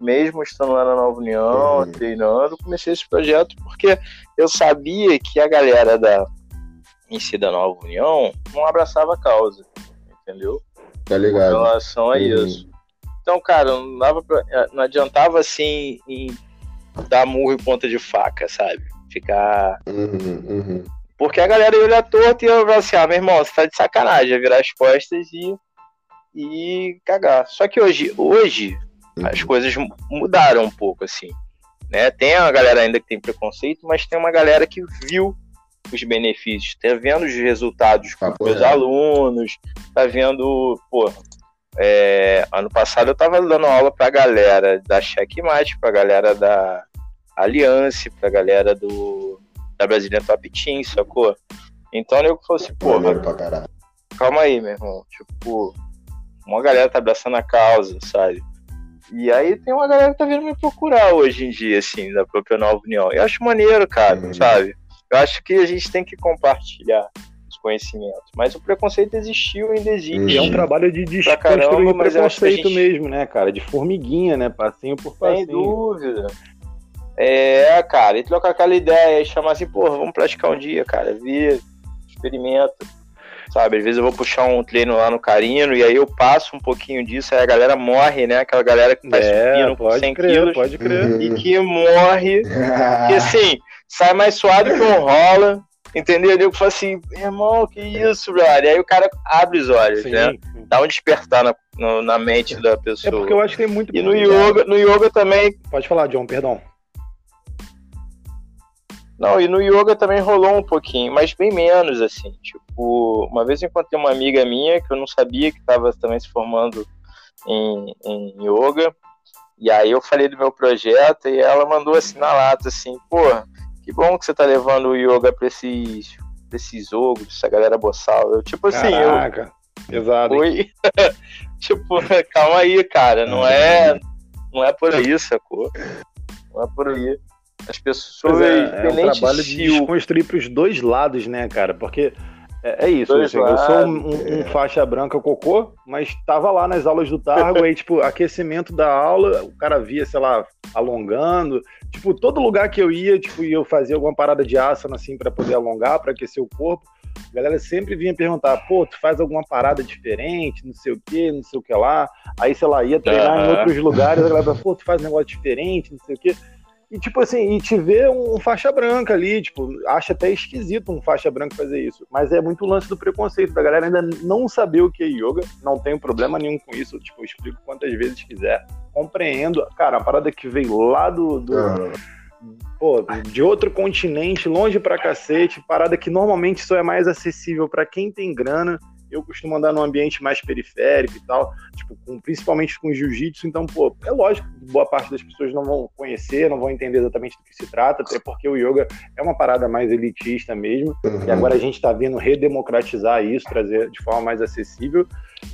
Mesmo estando lá na Nova União, uhum. treinando, comecei esse projeto porque eu sabia que a galera da em si da Nova União não abraçava a causa, entendeu? Tá ligado. Com relação a uhum. isso. Então, cara, não, dava pra, é, não adiantava assim em dar murro e ponta de faca, sabe? Ficar. Uhum, uhum. Porque a galera ia olhar torto e eu ia falar assim: ah, meu irmão, você tá de sacanagem, ia virar as costas e, e cagar. Só que hoje, hoje uhum. as coisas mudaram um pouco, assim. Né? Tem a galera ainda que tem preconceito, mas tem uma galera que viu os benefícios, tá vendo os resultados com os é. alunos, tá vendo, pô, é, ano passado eu tava dando aula pra galera da Checkmate, pra galera da Aliança, pra galera do da Brasília Top Team, sacou? Então eu falou assim, pô, calma aí, meu irmão, tipo, uma galera tá abraçando a causa, sabe? E aí tem uma galera que tá vindo me procurar hoje em dia, assim, da própria Nova União. Eu acho maneiro, cara, uhum. sabe? Eu acho que a gente tem que compartilhar os conhecimentos. Mas o preconceito existiu e ainda existe. E é um trabalho de desconstruir o preconceito gente... mesmo, né, cara? De formiguinha, né? Passinho por passinho. Sem dúvida. É, cara, e trocar aquela ideia e chamar assim, porra, vamos praticar um dia, cara. Vê, experimenta sabe? Às vezes eu vou puxar um treino lá no Carino e aí eu passo um pouquinho disso, aí a galera morre, né? Aquela galera que faz é, supino com 100 crer, quilos. Pode crer. E que morre. (laughs) e assim, sai mais suado que um rola. Entendeu? Eu falo assim, irmão, que isso, brother? Aí o cara abre os olhos, sim, né? Dá um despertar na, no, na mente da pessoa. É porque eu acho que tem muito. E no yoga, no yoga também. Pode falar, John, perdão. Não, e no yoga também rolou um pouquinho, mas bem menos, assim. Tipo, uma vez eu encontrei uma amiga minha que eu não sabia que estava também se formando em, em yoga. E aí eu falei do meu projeto e ela mandou assim na lata, assim, pô, que bom que você tá levando o yoga pra esses, pra esses ogros, essa galera boçal. Eu, tipo assim, Caraca, eu. Pesado. (laughs) Tipo, calma aí, cara, não é. Não é por aí, sacou? Não é por aí. As pessoas. É, é um trabalho de desconstruir para os dois lados, né, cara? Porque é, é isso. Assim, eu sou um, um, um, faixa branca cocô, mas estava lá nas aulas do Targo, aí, (laughs) tipo, aquecimento da aula, o cara via, sei lá, alongando. Tipo, todo lugar que eu ia, tipo, eu fazia alguma parada de asana, assim, para poder alongar, para aquecer o corpo. A galera sempre vinha perguntar, pô, tu faz alguma parada diferente, não sei o que, não sei o que lá. Aí, sei lá, ia treinar em outros lugares, a galera, pô, tu faz um negócio diferente, não sei o que. E, tipo assim, e te vê um, faixa branca ali, tipo, acha até esquisito um faixa branca fazer isso. Mas é muito lance do preconceito, da galera ainda não saber o que é yoga, não tenho problema nenhum com isso, tipo, eu explico quantas vezes quiser, compreendo. Cara, a parada que veio lá do. do uhum. Pô, de outro continente, longe pra cacete, parada que normalmente só é mais acessível para quem tem grana eu costumo andar num ambiente mais periférico e tal, tipo, com, principalmente com jiu-jitsu, então, pô, é lógico que boa parte das pessoas não vão conhecer, não vão entender exatamente do que se trata, até porque o yoga é uma parada mais elitista mesmo, uhum. e agora a gente tá vindo redemocratizar isso, trazer de forma mais acessível,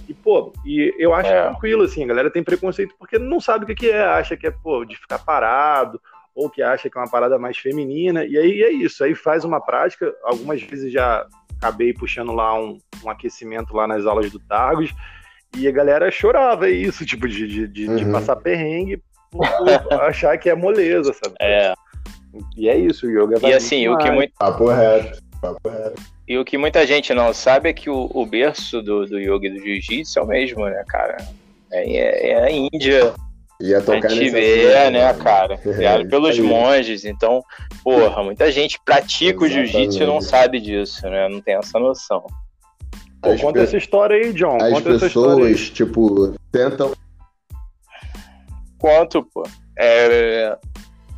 e, pô, e eu acho é. tranquilo, assim, a galera tem preconceito porque não sabe o que é, acha que é, pô, de ficar parado, ou que acha que é uma parada mais feminina, e aí é isso, aí faz uma prática, algumas vezes já acabei puxando lá um, um aquecimento lá nas aulas do Targos, e a galera chorava é isso, tipo, de, de, de, uhum. de passar perrengue por, por achar que é moleza, sabe? É. E é isso, o yoga vai E assim, o que muito. Papo reto, papo reto. E o que muita gente não sabe é que o, o berço do, do yoga e do jiu-jitsu é o mesmo, né, cara? É, é, é a Índia, Ia tocar a gente vê, né, cara? (laughs) Criado é, pelos monges. Então, porra, muita gente pratica o jiu-jitsu e não sabe disso, né? Não tem essa noção. Pô, conta pe... essa história aí, John. As conta pessoas, tipo, tentam. Conto, pô. É...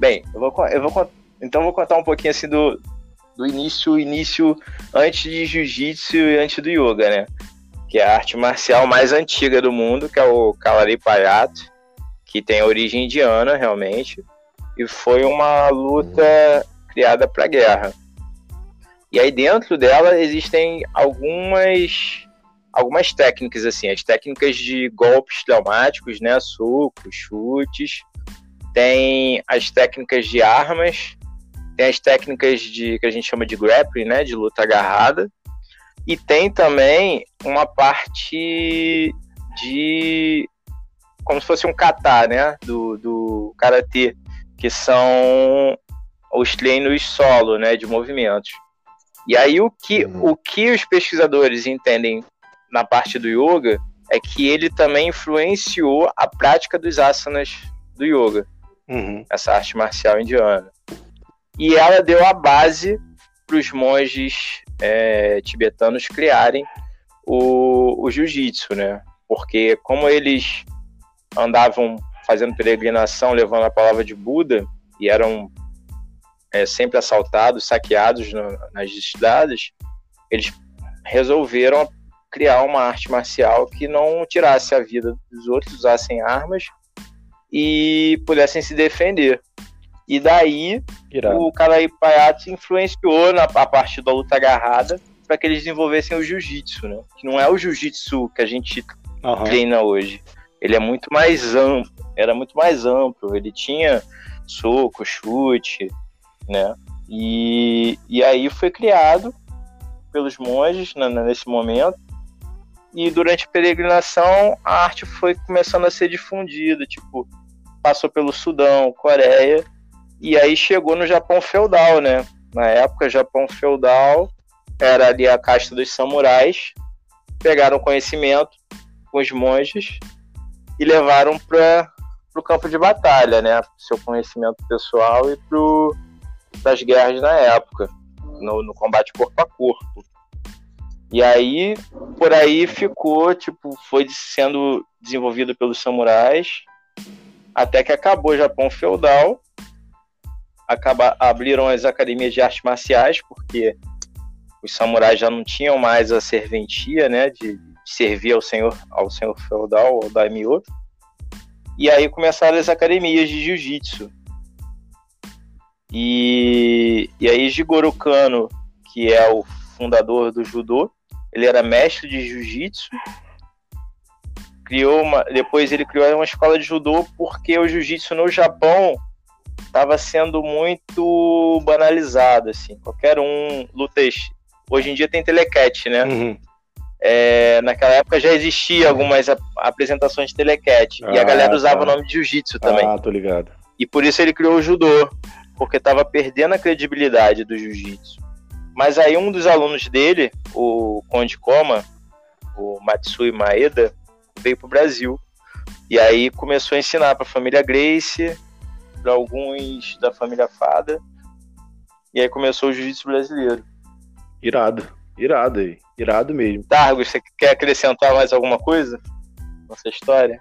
Bem, eu vou, eu vou então vou contar um pouquinho assim do, do início, início antes de jiu-jitsu e antes do yoga, né? Que é a arte marcial mais antiga do mundo, que é o Kalaripayato que tem origem indiana realmente, e foi uma luta criada para guerra. E aí dentro dela existem algumas algumas técnicas assim, as técnicas de golpes traumáticos, né, socos, chutes, tem as técnicas de armas, tem as técnicas de que a gente chama de grappling, né, de luta agarrada, e tem também uma parte de como se fosse um kata, né, do, do karatê, que são os treinos solo, né, de movimentos. E aí o que, uhum. o que os pesquisadores entendem na parte do yoga é que ele também influenciou a prática dos asanas do yoga, uhum. essa arte marcial indiana. E ela deu a base para os monges é, tibetanos criarem o, o jiu-jitsu, né? porque como eles andavam fazendo peregrinação, levando a palavra de Buda, e eram é, sempre assaltados, saqueados no, nas estradas, eles resolveram criar uma arte marcial que não tirasse a vida dos outros, usassem armas e pudessem se defender. E daí Irado. o Karaí Payat influenciou na a parte da luta agarrada para que eles desenvolvessem o jiu-jitsu, né? Que não é o jiu-jitsu que a gente uhum. treina hoje. Ele é muito mais amplo, era muito mais amplo. Ele tinha soco, chute, né? E, e aí foi criado pelos monges nesse momento. E durante a peregrinação, a arte foi começando a ser difundida, tipo, passou pelo Sudão, Coreia, e aí chegou no Japão feudal, né? Na época, Japão feudal era ali a casta dos samurais, pegaram conhecimento com os monges e levaram para o campo de batalha, né? Seu conhecimento pessoal e para as guerras na época, no, no combate corpo a corpo. E aí, por aí ficou, tipo, foi sendo desenvolvido pelos samurais, até que acabou o Japão feudal, acaba, abriram as academias de artes marciais, porque os samurais já não tinham mais a serventia, né, de servir ao senhor, ao senhor feudal, ao daimyo. E aí começaram as academias de jiu-jitsu. E, e aí Jigoro Kano, que é o fundador do judô, ele era mestre de jiu-jitsu. Criou uma, depois ele criou uma escola de judô porque o jiu-jitsu no Japão estava sendo muito banalizado, assim. Qualquer um luta. Hoje em dia tem telecat, né? Uhum. É, naquela época já existia algumas apresentações de telecat. Ah, e a galera usava tá. o nome de jiu-jitsu também. Ah, tô ligado. E por isso ele criou o judô, porque estava perdendo a credibilidade do jiu-jitsu. Mas aí um dos alunos dele, o Conde Koma, o Matsui Maeda, veio para o Brasil. E aí começou a ensinar para a família Grace, para alguns da família Fada. E aí começou o jiu-jitsu brasileiro. Irado, irado aí, irado mesmo. Targo, você quer acrescentar mais alguma coisa nessa história?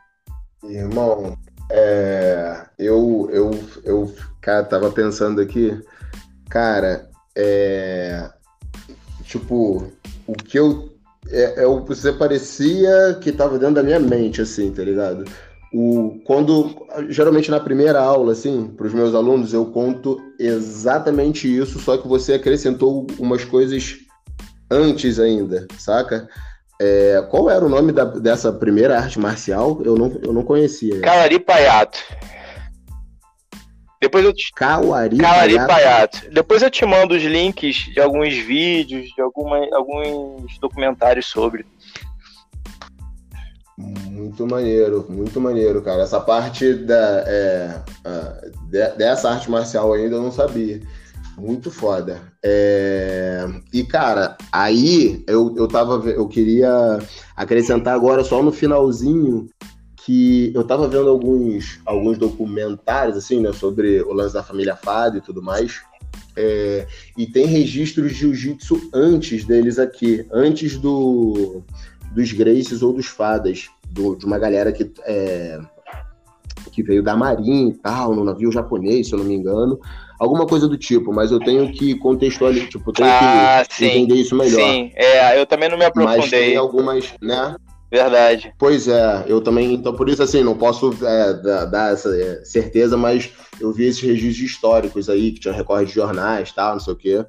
Irmão, é, eu, eu, eu, cara, tava pensando aqui, cara, é, tipo, o que eu. É, é, você parecia que tava dentro da minha mente, assim, tá ligado? O, quando, geralmente na primeira aula, assim, para os meus alunos, eu conto exatamente isso, só que você acrescentou umas coisas antes ainda, saca? É, qual era o nome da, dessa primeira arte marcial? Eu não, eu não conhecia. Calari Paiato. Depois eu te... Kawari, Kawari Paiato. Depois eu te mando os links de alguns vídeos, de alguma, alguns documentários sobre. Muito maneiro, muito maneiro, cara. Essa parte da, é, de, dessa arte marcial ainda eu não sabia. Muito foda. É, e, cara, aí eu, eu tava. Eu queria acrescentar agora só no finalzinho que eu tava vendo alguns, alguns documentários, assim, né, sobre o lance da família Fado e tudo mais. É, e tem registros de jiu-jitsu antes deles aqui, antes do, dos Graces ou dos Fadas, do, de uma galera que, é, que veio da Marinha e tal, no navio japonês, se eu não me engano. Alguma coisa do tipo, mas eu tenho que contextualizar, tipo, tenho ah, que sim, entender isso melhor. Sim, é, eu também não me aprofundei. Mas tem algumas, né? Verdade. Pois é, eu também, então por isso assim, não posso é, dar, essa é, certeza, mas eu vi esses registros históricos aí, que tinha recorte de jornais, tal, não sei o quê,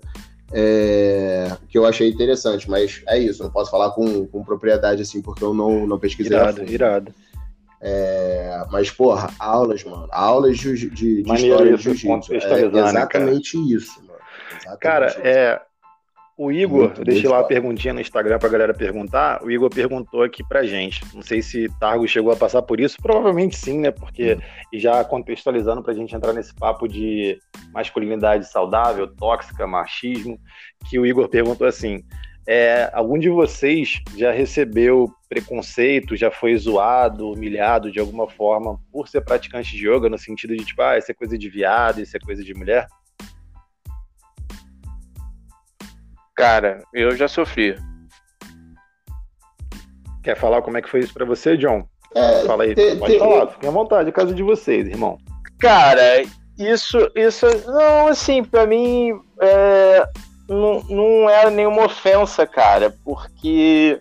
é, que eu achei interessante, mas é isso, não posso falar com, com propriedade assim, porque eu não, não pesquisei. Irado, irado. É, mas, porra, aulas, mano, aulas de, de, de história de jiu-jitsu. É né, exatamente né, isso, mano. Exatamente cara, isso. é o Igor, muito, deixei lá a perguntinha no Instagram pra galera perguntar. O Igor perguntou aqui pra gente. Não sei se Targo chegou a passar por isso. Provavelmente sim, né? Porque, hum. e já contextualizando pra gente entrar nesse papo de masculinidade saudável, tóxica, machismo, que o Igor perguntou assim: é, algum de vocês já recebeu preconceito, já foi zoado, humilhado de alguma forma por ser praticante de yoga, no sentido de tipo, ah, isso é coisa de viado, isso é coisa de mulher? Cara, eu já sofri. Quer falar como é que foi isso para você, John? É, Fala aí, te, pode te, falar, fiquem à vontade, é caso de vocês, irmão. Cara, isso, isso, não, assim, para mim, é, não, não é nenhuma ofensa, cara, porque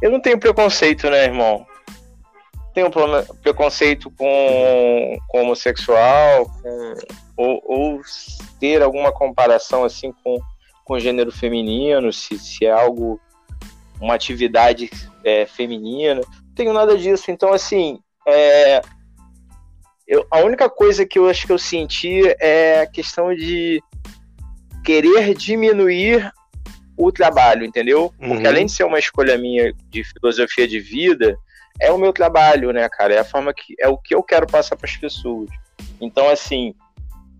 eu não tenho preconceito, né, irmão? Tenho preconceito com, com homossexual, com, ou, ou, ter alguma comparação assim com, com gênero feminino, se, se é algo, uma atividade é, feminina. Não tenho nada disso. Então, assim, é, eu, a única coisa que eu acho que eu senti é a questão de querer diminuir o trabalho, entendeu? Porque uhum. além de ser uma escolha minha de filosofia de vida, é o meu trabalho, né, cara? É a forma que é o que eu quero passar para as pessoas. Então, assim,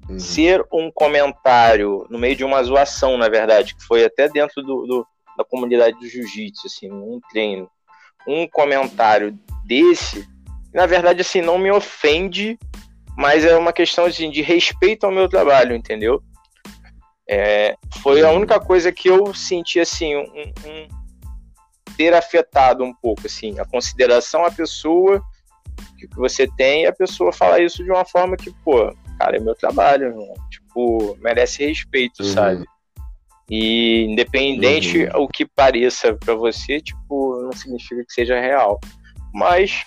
uhum. ser um comentário no meio de uma zoação, na verdade, que foi até dentro do, do da comunidade do jiu-jitsu, assim, um treino, um comentário desse, na verdade, assim, não me ofende, mas é uma questão assim, de respeito ao meu trabalho, entendeu? É, foi a única coisa que eu senti assim um, um, ter afetado um pouco assim a consideração à pessoa que você tem e a pessoa falar isso de uma forma que pô cara é meu trabalho irmão. tipo merece respeito uhum. sabe e independente uhum. o que pareça para você tipo não significa que seja real mas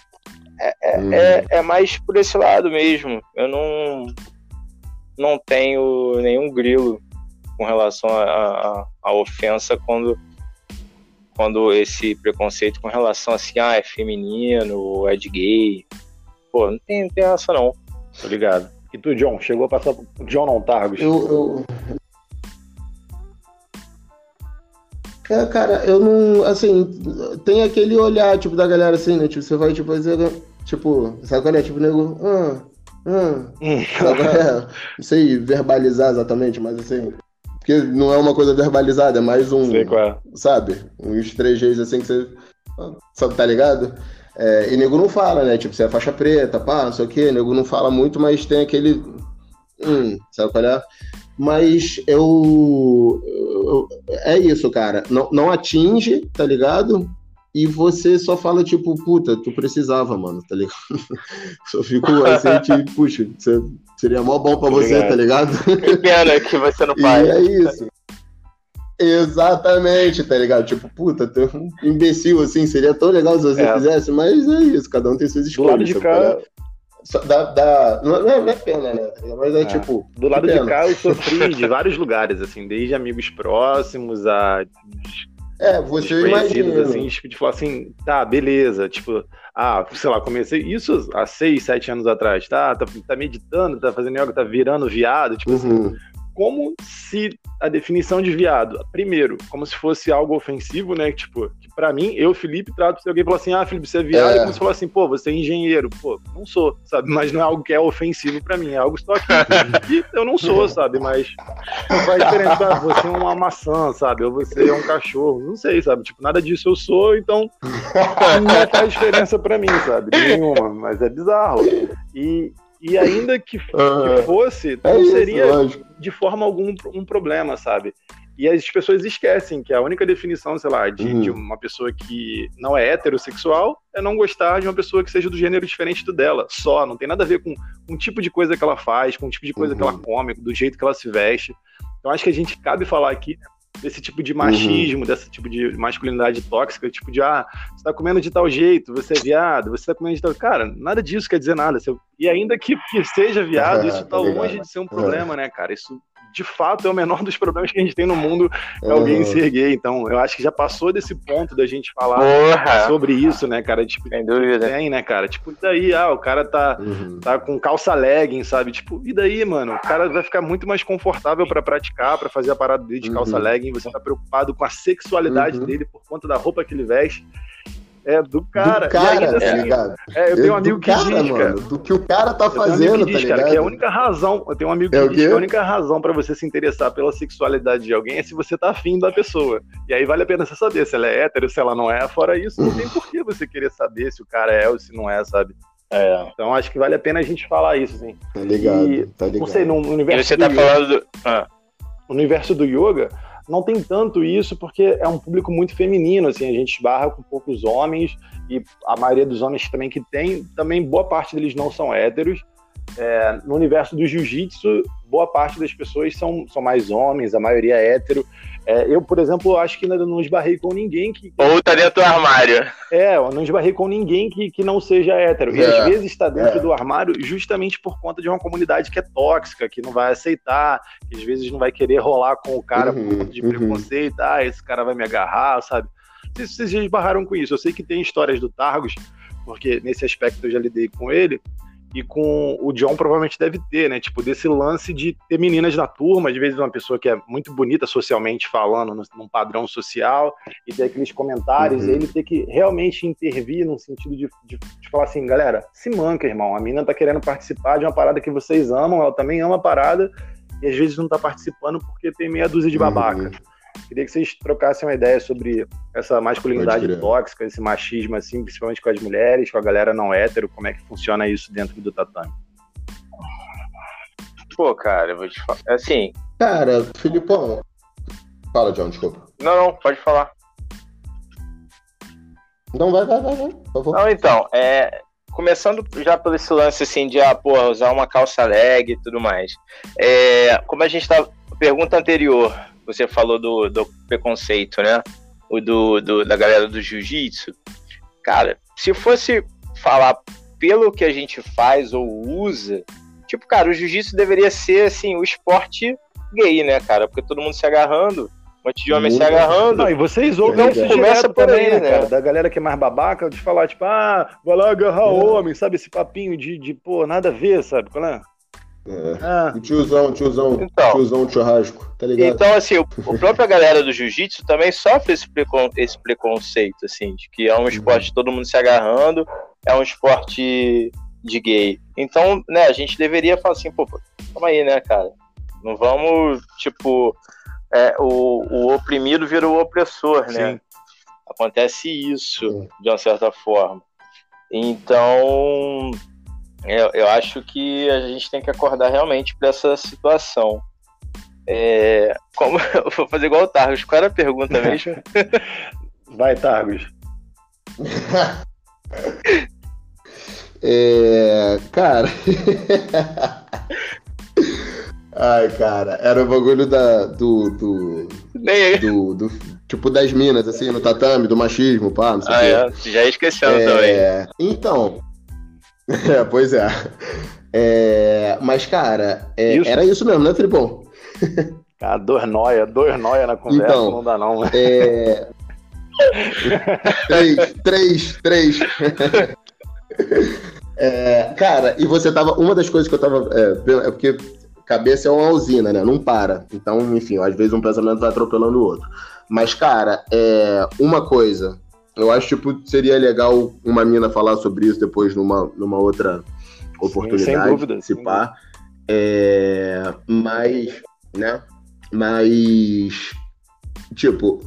é, é, uhum. é, é mais por esse lado mesmo eu não não tenho nenhum grilo com relação à ofensa quando quando esse preconceito com relação assim, ah, é feminino, é de gay. Pô, não tem, não tem essa não. Tô ligado. E tu, John, chegou a passar John não Targos? Eu, eu... É, cara, eu não. Assim, tem aquele olhar, tipo, da galera assim, né? Tipo, você vai, tipo, fazer. Tipo, sabe qual é? Tipo, nego. Ah, ah. sabe, é? Não sei verbalizar exatamente, mas assim. Porque não é uma coisa verbalizada, é mais um. Sei qual é. Sabe? Uns trejeitos assim que você. Sabe, tá ligado? É, e nego não fala, né? Tipo, você é faixa preta, pá, não sei o quê. Nego não fala muito, mas tem aquele. Hum, sabe qual é? Mas eu, eu. é isso, cara. Não, não atinge, tá ligado? E você só fala, tipo, puta, tu precisava, mano, tá ligado? (laughs) só fico assim, (laughs) tipo, puxa, Seria mó bom pra você, tá ligado? Que pena que você não faz. (laughs) E é isso. Exatamente, tá ligado? Tipo, puta, tu um imbecil assim, seria tão legal se você é. fizesse, mas é isso, cada um tem suas escolhas. Do lado de cá. Dá, dá, não, é, não é pena, né? Mas é, é. tipo. Do lado de cá eu sofri de vários lugares, assim, desde amigos próximos a. É, você imagina. assim, tipo, de falar assim, tá, beleza, tipo, ah, sei lá, comecei isso há seis, sete anos atrás, tá? Tá, tá meditando, tá fazendo yoga, tá virando viado, tipo assim, uhum. assim. Como se a definição de viado, primeiro, como se fosse algo ofensivo, né? Tipo, pra mim, eu, Felipe, trato se alguém falar assim, ah, Felipe, você é viado, é. é como se falasse assim, pô, você é engenheiro. Pô, não sou, sabe? Mas não é algo que é ofensivo pra mim, é algo que aqui. e (laughs) eu não sou, sabe? Mas não faz diferença, ah, você é uma maçã, sabe? Ou você é um cachorro, não sei, sabe? Tipo, nada disso eu sou, então (laughs) não faz diferença pra mim, sabe? Nenhuma, mas é bizarro. E, e ainda que, que fosse, é não seria de forma alguma um problema, sabe? E as pessoas esquecem que a única definição, sei lá, de, uhum. de, uma pessoa que não é heterossexual é não gostar de uma pessoa que seja do gênero diferente do dela. Só, não tem nada a ver com, com o tipo de coisa que ela faz, com o tipo de coisa uhum. que ela uhum. come, do jeito que ela se veste. Então acho que a gente cabe falar aqui desse tipo de machismo, uhum. desse tipo de masculinidade tóxica, tipo de, ah, você tá comendo de tal jeito, você é viado, você tá comendo de tal... Cara, nada disso quer dizer nada. E ainda que, que seja viado, isso (laughs) tá longe de ser um problema, né, cara? Isso de fato é o menor (laughs) dos problemas que a gente tem no mundo é alguém uhum. ser gay. Então, eu acho que já passou desse ponto da gente falar Porra. sobre isso, né, cara? Tipo, Sem dúvida. Tem, né, cara? Tipo, e daí, ah, o cara tá, uhum. tá com calça legging, sabe? Tipo, e daí, mano? O cara vai ficar muito mais confortável para praticar, para fazer a parada dele de calça uhum. legging. Você tá preocupado com a sexualidade uhum. dele por conta da roupa que ele veste. É, do cara. Do cara, ainda, assim, tá é, eu tenho um amigo que cara, diz, cara. Do que o cara tá fazendo, um que diz, tá cara, que é a única razão, eu tenho um amigo que é diz que a única razão para você se interessar pela sexualidade de alguém é se você tá afim da pessoa. E aí vale a pena você saber se ela é hétero, se ela não é. Fora isso, não tem por que você querer saber se o cara é ou se não é, sabe? É, então acho que vale a pena a gente falar isso, assim. Tá ligado, e, tá ligado. Não sei, no universo. E você tá yoga, falando do. Ah. No universo do yoga, não tem tanto isso porque é um público muito feminino, assim, a gente esbarra com poucos homens e a maioria dos homens também que tem, também boa parte deles não são héteros. É, no universo do jiu-jitsu, boa parte das pessoas são, são mais homens, a maioria é hétero. É, eu, por exemplo, acho que ainda não esbarrei com ninguém que. Ou tá dentro do armário. É, eu não esbarrei com ninguém que, que não seja hétero. E é, às vezes está dentro é. do armário justamente por conta de uma comunidade que é tóxica, que não vai aceitar, que às vezes não vai querer rolar com o cara uhum, por conta de uhum. preconceito. Ah, esse cara vai me agarrar, sabe? Não sei se vocês já esbarraram com isso. Eu sei que tem histórias do Targos, porque nesse aspecto eu já lidei com ele e com o John provavelmente deve ter, né? Tipo, desse lance de ter meninas na turma, de vezes uma pessoa que é muito bonita socialmente falando, num padrão social, e ter aqueles comentários, uhum. e ele ter que realmente intervir no sentido de, de, de, falar assim, galera, se manca, irmão, a menina tá querendo participar de uma parada que vocês amam, ela também ama a parada, e às vezes não tá participando porque tem meia dúzia de babaca. Uhum. Queria que vocês trocassem uma ideia sobre essa masculinidade tóxica, esse machismo, assim, principalmente com as mulheres, com a galera não hétero, como é que funciona isso dentro do tatame? Pô, cara, eu vou te falar. Assim. Cara, Filipão. Fala, John, desculpa. Não, não, pode falar. Não, vai, vai, vai, vai, por favor. Não, então, é, começando já pelo esse lance assim de ah, porra, usar uma calça leg e tudo mais. É, como a gente tá. Pergunta anterior, você falou do, do preconceito, né? O do, do, da galera do jiu-jitsu. Cara, se fosse falar pelo que a gente faz ou usa, tipo, cara, o jiu-jitsu deveria ser, assim, o esporte gay, né, cara? Porque todo mundo se agarrando, um monte de homem se agarrando. Não, e vocês ouvem então, começa por aí, né, cara? Da galera que é mais babaca, de falar, tipo, ah, vai lá agarrar é. homem, sabe? Esse papinho de, de, pô, nada a ver, sabe? Qual é? É. Ah. O tiozão, tiozão, então, tiozão churrasco, tá ligado? Então, assim, o, o própria galera do jiu-jitsu também sofre esse, precon, esse preconceito, assim, de que é um esporte de todo mundo se agarrando, é um esporte de gay. Então, né, a gente deveria falar assim, pô, calma aí, né, cara? Não vamos, tipo, é, o, o oprimido vira o opressor, né? Sim. Acontece isso, Sim. de uma certa forma. Então, eu, eu acho que a gente tem que acordar realmente para essa situação. É, como, (laughs) eu vou fazer igual o Targos. Qual era a pergunta mesmo? (laughs) Vai, Targos. (laughs) é, cara. Ai, cara, era o bagulho da, do, do, do, do, Tipo, das minas, assim, no tatame, do machismo, pá, não sei ah, é, já esqueceu é, também. Então, É, (laughs) pois é. é mas, cara, é, isso. era isso mesmo, né, Tripão? Cara, dois noia, dois noia na conversa, então, não dá não. É... três, três, três. (laughs) É, cara, e você tava. Uma das coisas que eu tava. É, é, porque cabeça é uma usina, né? Não para. Então, enfim, às vezes um pensamento vai atropelando o outro. Mas, cara, é, uma coisa eu acho tipo seria legal uma mina falar sobre isso depois numa, numa outra oportunidade, Sim, sem dúvida, se pá. É, mas, né? Mas, tipo,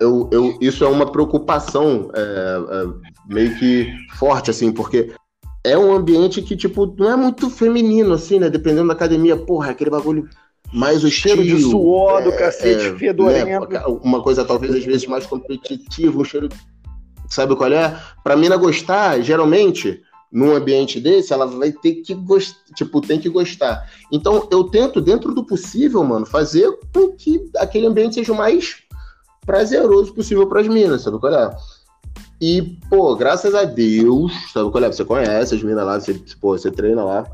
eu, eu, isso é uma preocupação é, é, meio que forte, assim, porque é um ambiente que, tipo, não é muito feminino, assim, né? Dependendo da academia, porra, aquele bagulho mais o cheiro de suor do é, cacete é, fedorento. Né, uma coisa talvez às vezes mais competitiva, um cheiro. Sabe qual é? Pra mina gostar, geralmente, num ambiente desse, ela vai ter que gostar, tipo, tem que gostar. Então, eu tento, dentro do possível, mano, fazer com que aquele ambiente seja o mais prazeroso possível para as minas, sabe qual é? E, pô, graças a Deus, sabe qual é? Você conhece as minas lá, você, pô, você treina lá.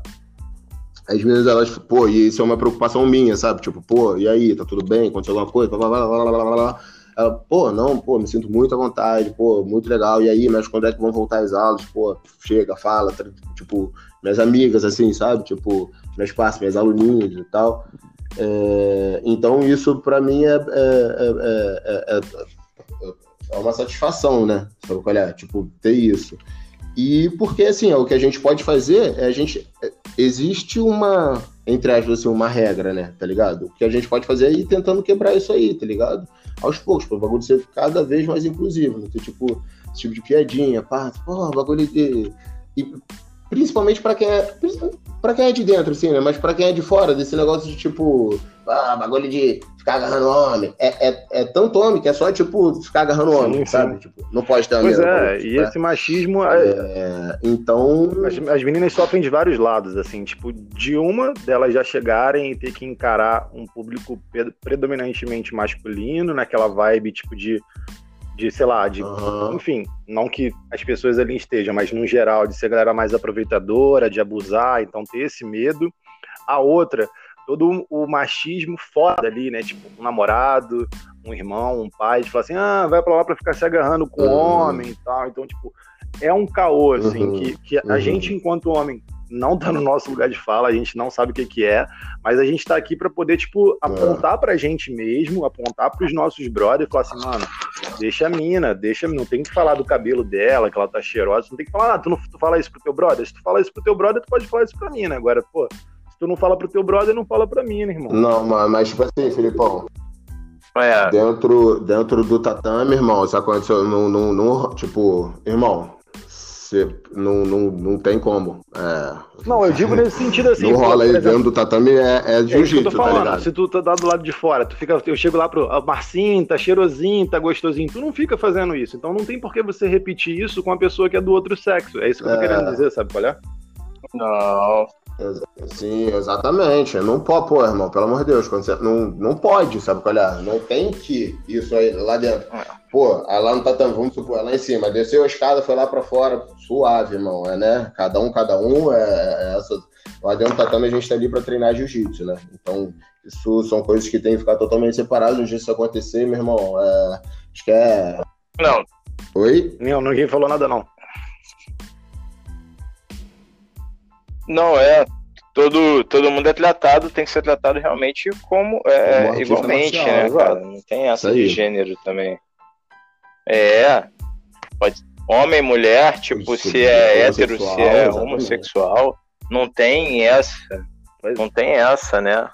As meninas, elas, pô, e isso é uma preocupação minha, sabe? Tipo, pô, e aí, tá tudo bem? Aconteceu alguma coisa? Blá, blá, blá, blá, blá. Ela, pô, não, pô, me sinto muito à vontade, pô, muito legal. E aí, mas quando é que vão voltar as aulas? Pô, chega, fala, tipo, minhas amigas, assim, sabe? Tipo, meus parceiros, minhas aluninhas e tal. É, então, isso para mim é, é, é, é, uma satisfação, né? Sabe qual é? Tipo, ter isso. E porque, assim, o que a gente pode fazer é a gente. Existe uma, entre aspas, assim, uma regra, né? Tá ligado? O que a gente pode fazer é ir tentando quebrar isso aí, tá ligado? Aos poucos, para o bagulho ser cada vez mais inclusivo, né? Ter, tipo, esse tipo de piadinha, pá, pô, bagulho de. E principalmente para quem é. pra quem é de dentro, assim, né? Mas pra quem é de fora, desse negócio de tipo, ah, bagulho de ficar agarrando homem. É, é, é tanto homem que é só, tipo, ficar agarrando homem, sim, sabe? Sim. Tipo, não pode ter Pois é, e esse machismo. É, é... então. As, as, meninas sofrem de vários lados, assim, tipo, de uma delas já chegarem e ter que encarar um público predominantemente masculino, naquela vibe, tipo, de de, sei lá, de, uhum. enfim, não que as pessoas ali estejam, mas no geral, de ser galera mais aproveitadora, de abusar, então ter esse medo. A outra, todo o machismo foda ali, né? Tipo, um namorado, um irmão, um pai, de falar assim, ah, vai pra lá pra ficar se agarrando com uhum. homem e tal. Então, tipo, é um caô, assim, uhum. que, que a gente, enquanto homem, não tá no nosso lugar de fala, a gente não sabe o que, que é, mas a gente tá aqui para poder, tipo, é. apontar pra gente mesmo, apontar pros nossos brothers e falar assim, mano, deixa a mina, deixa, não tem que falar do cabelo dela, que ela tá cheirosa, não tem que falar, ah, tu não tu fala isso pro teu brother, se tu fala isso pro teu brother, tu pode falar isso pra mim, né? Agora, pô, se tu não fala pro teu brother, não fala pra mim, né, irmão? Não, mas, mas tipo assim, Filipão, é. Dentro, dentro do tatame, irmão, isso aconteceu no, no, no, tipo, irmão, você não, não, não tem como. É... Não, eu digo nesse sentido assim. Não rola aí dentro do tatame é, é jiu-jitsu, é tá ligado? Se tu tá do lado de fora, tu fica, eu chego lá pro Marcinho, tá cheirosinho, tá gostosinho, tu não fica fazendo isso. Então não tem por que você repetir isso com a pessoa que é do outro sexo. É isso que eu tô é... querendo dizer, sabe qual é? Não. Sim, exatamente. Não pode, pô, irmão, pelo amor de Deus, quando você, não, não pode, sabe qual é? Não tem que isso aí lá dentro. Pô, lá no tatame, vamos supor, lá em cima, desceu a escada, foi lá pra fora, suave, irmão, é, né? Cada um, cada um, é, é essa. Lá dentro do tatame a gente tá ali pra treinar jiu-jitsu, né? Então, isso são coisas que tem que ficar totalmente separadas. Um dia isso acontecer, meu irmão, é, acho que é. Não. Oi? Não, ninguém falou nada, não. Não, é. Todo, todo mundo é tratado, tem que ser tratado realmente como é, é igualmente, né, cara? Não tem essa de gênero também. É. Pode, homem, mulher, tipo, se é hétero, se é homossexual. Não tem essa. Não tem essa, né?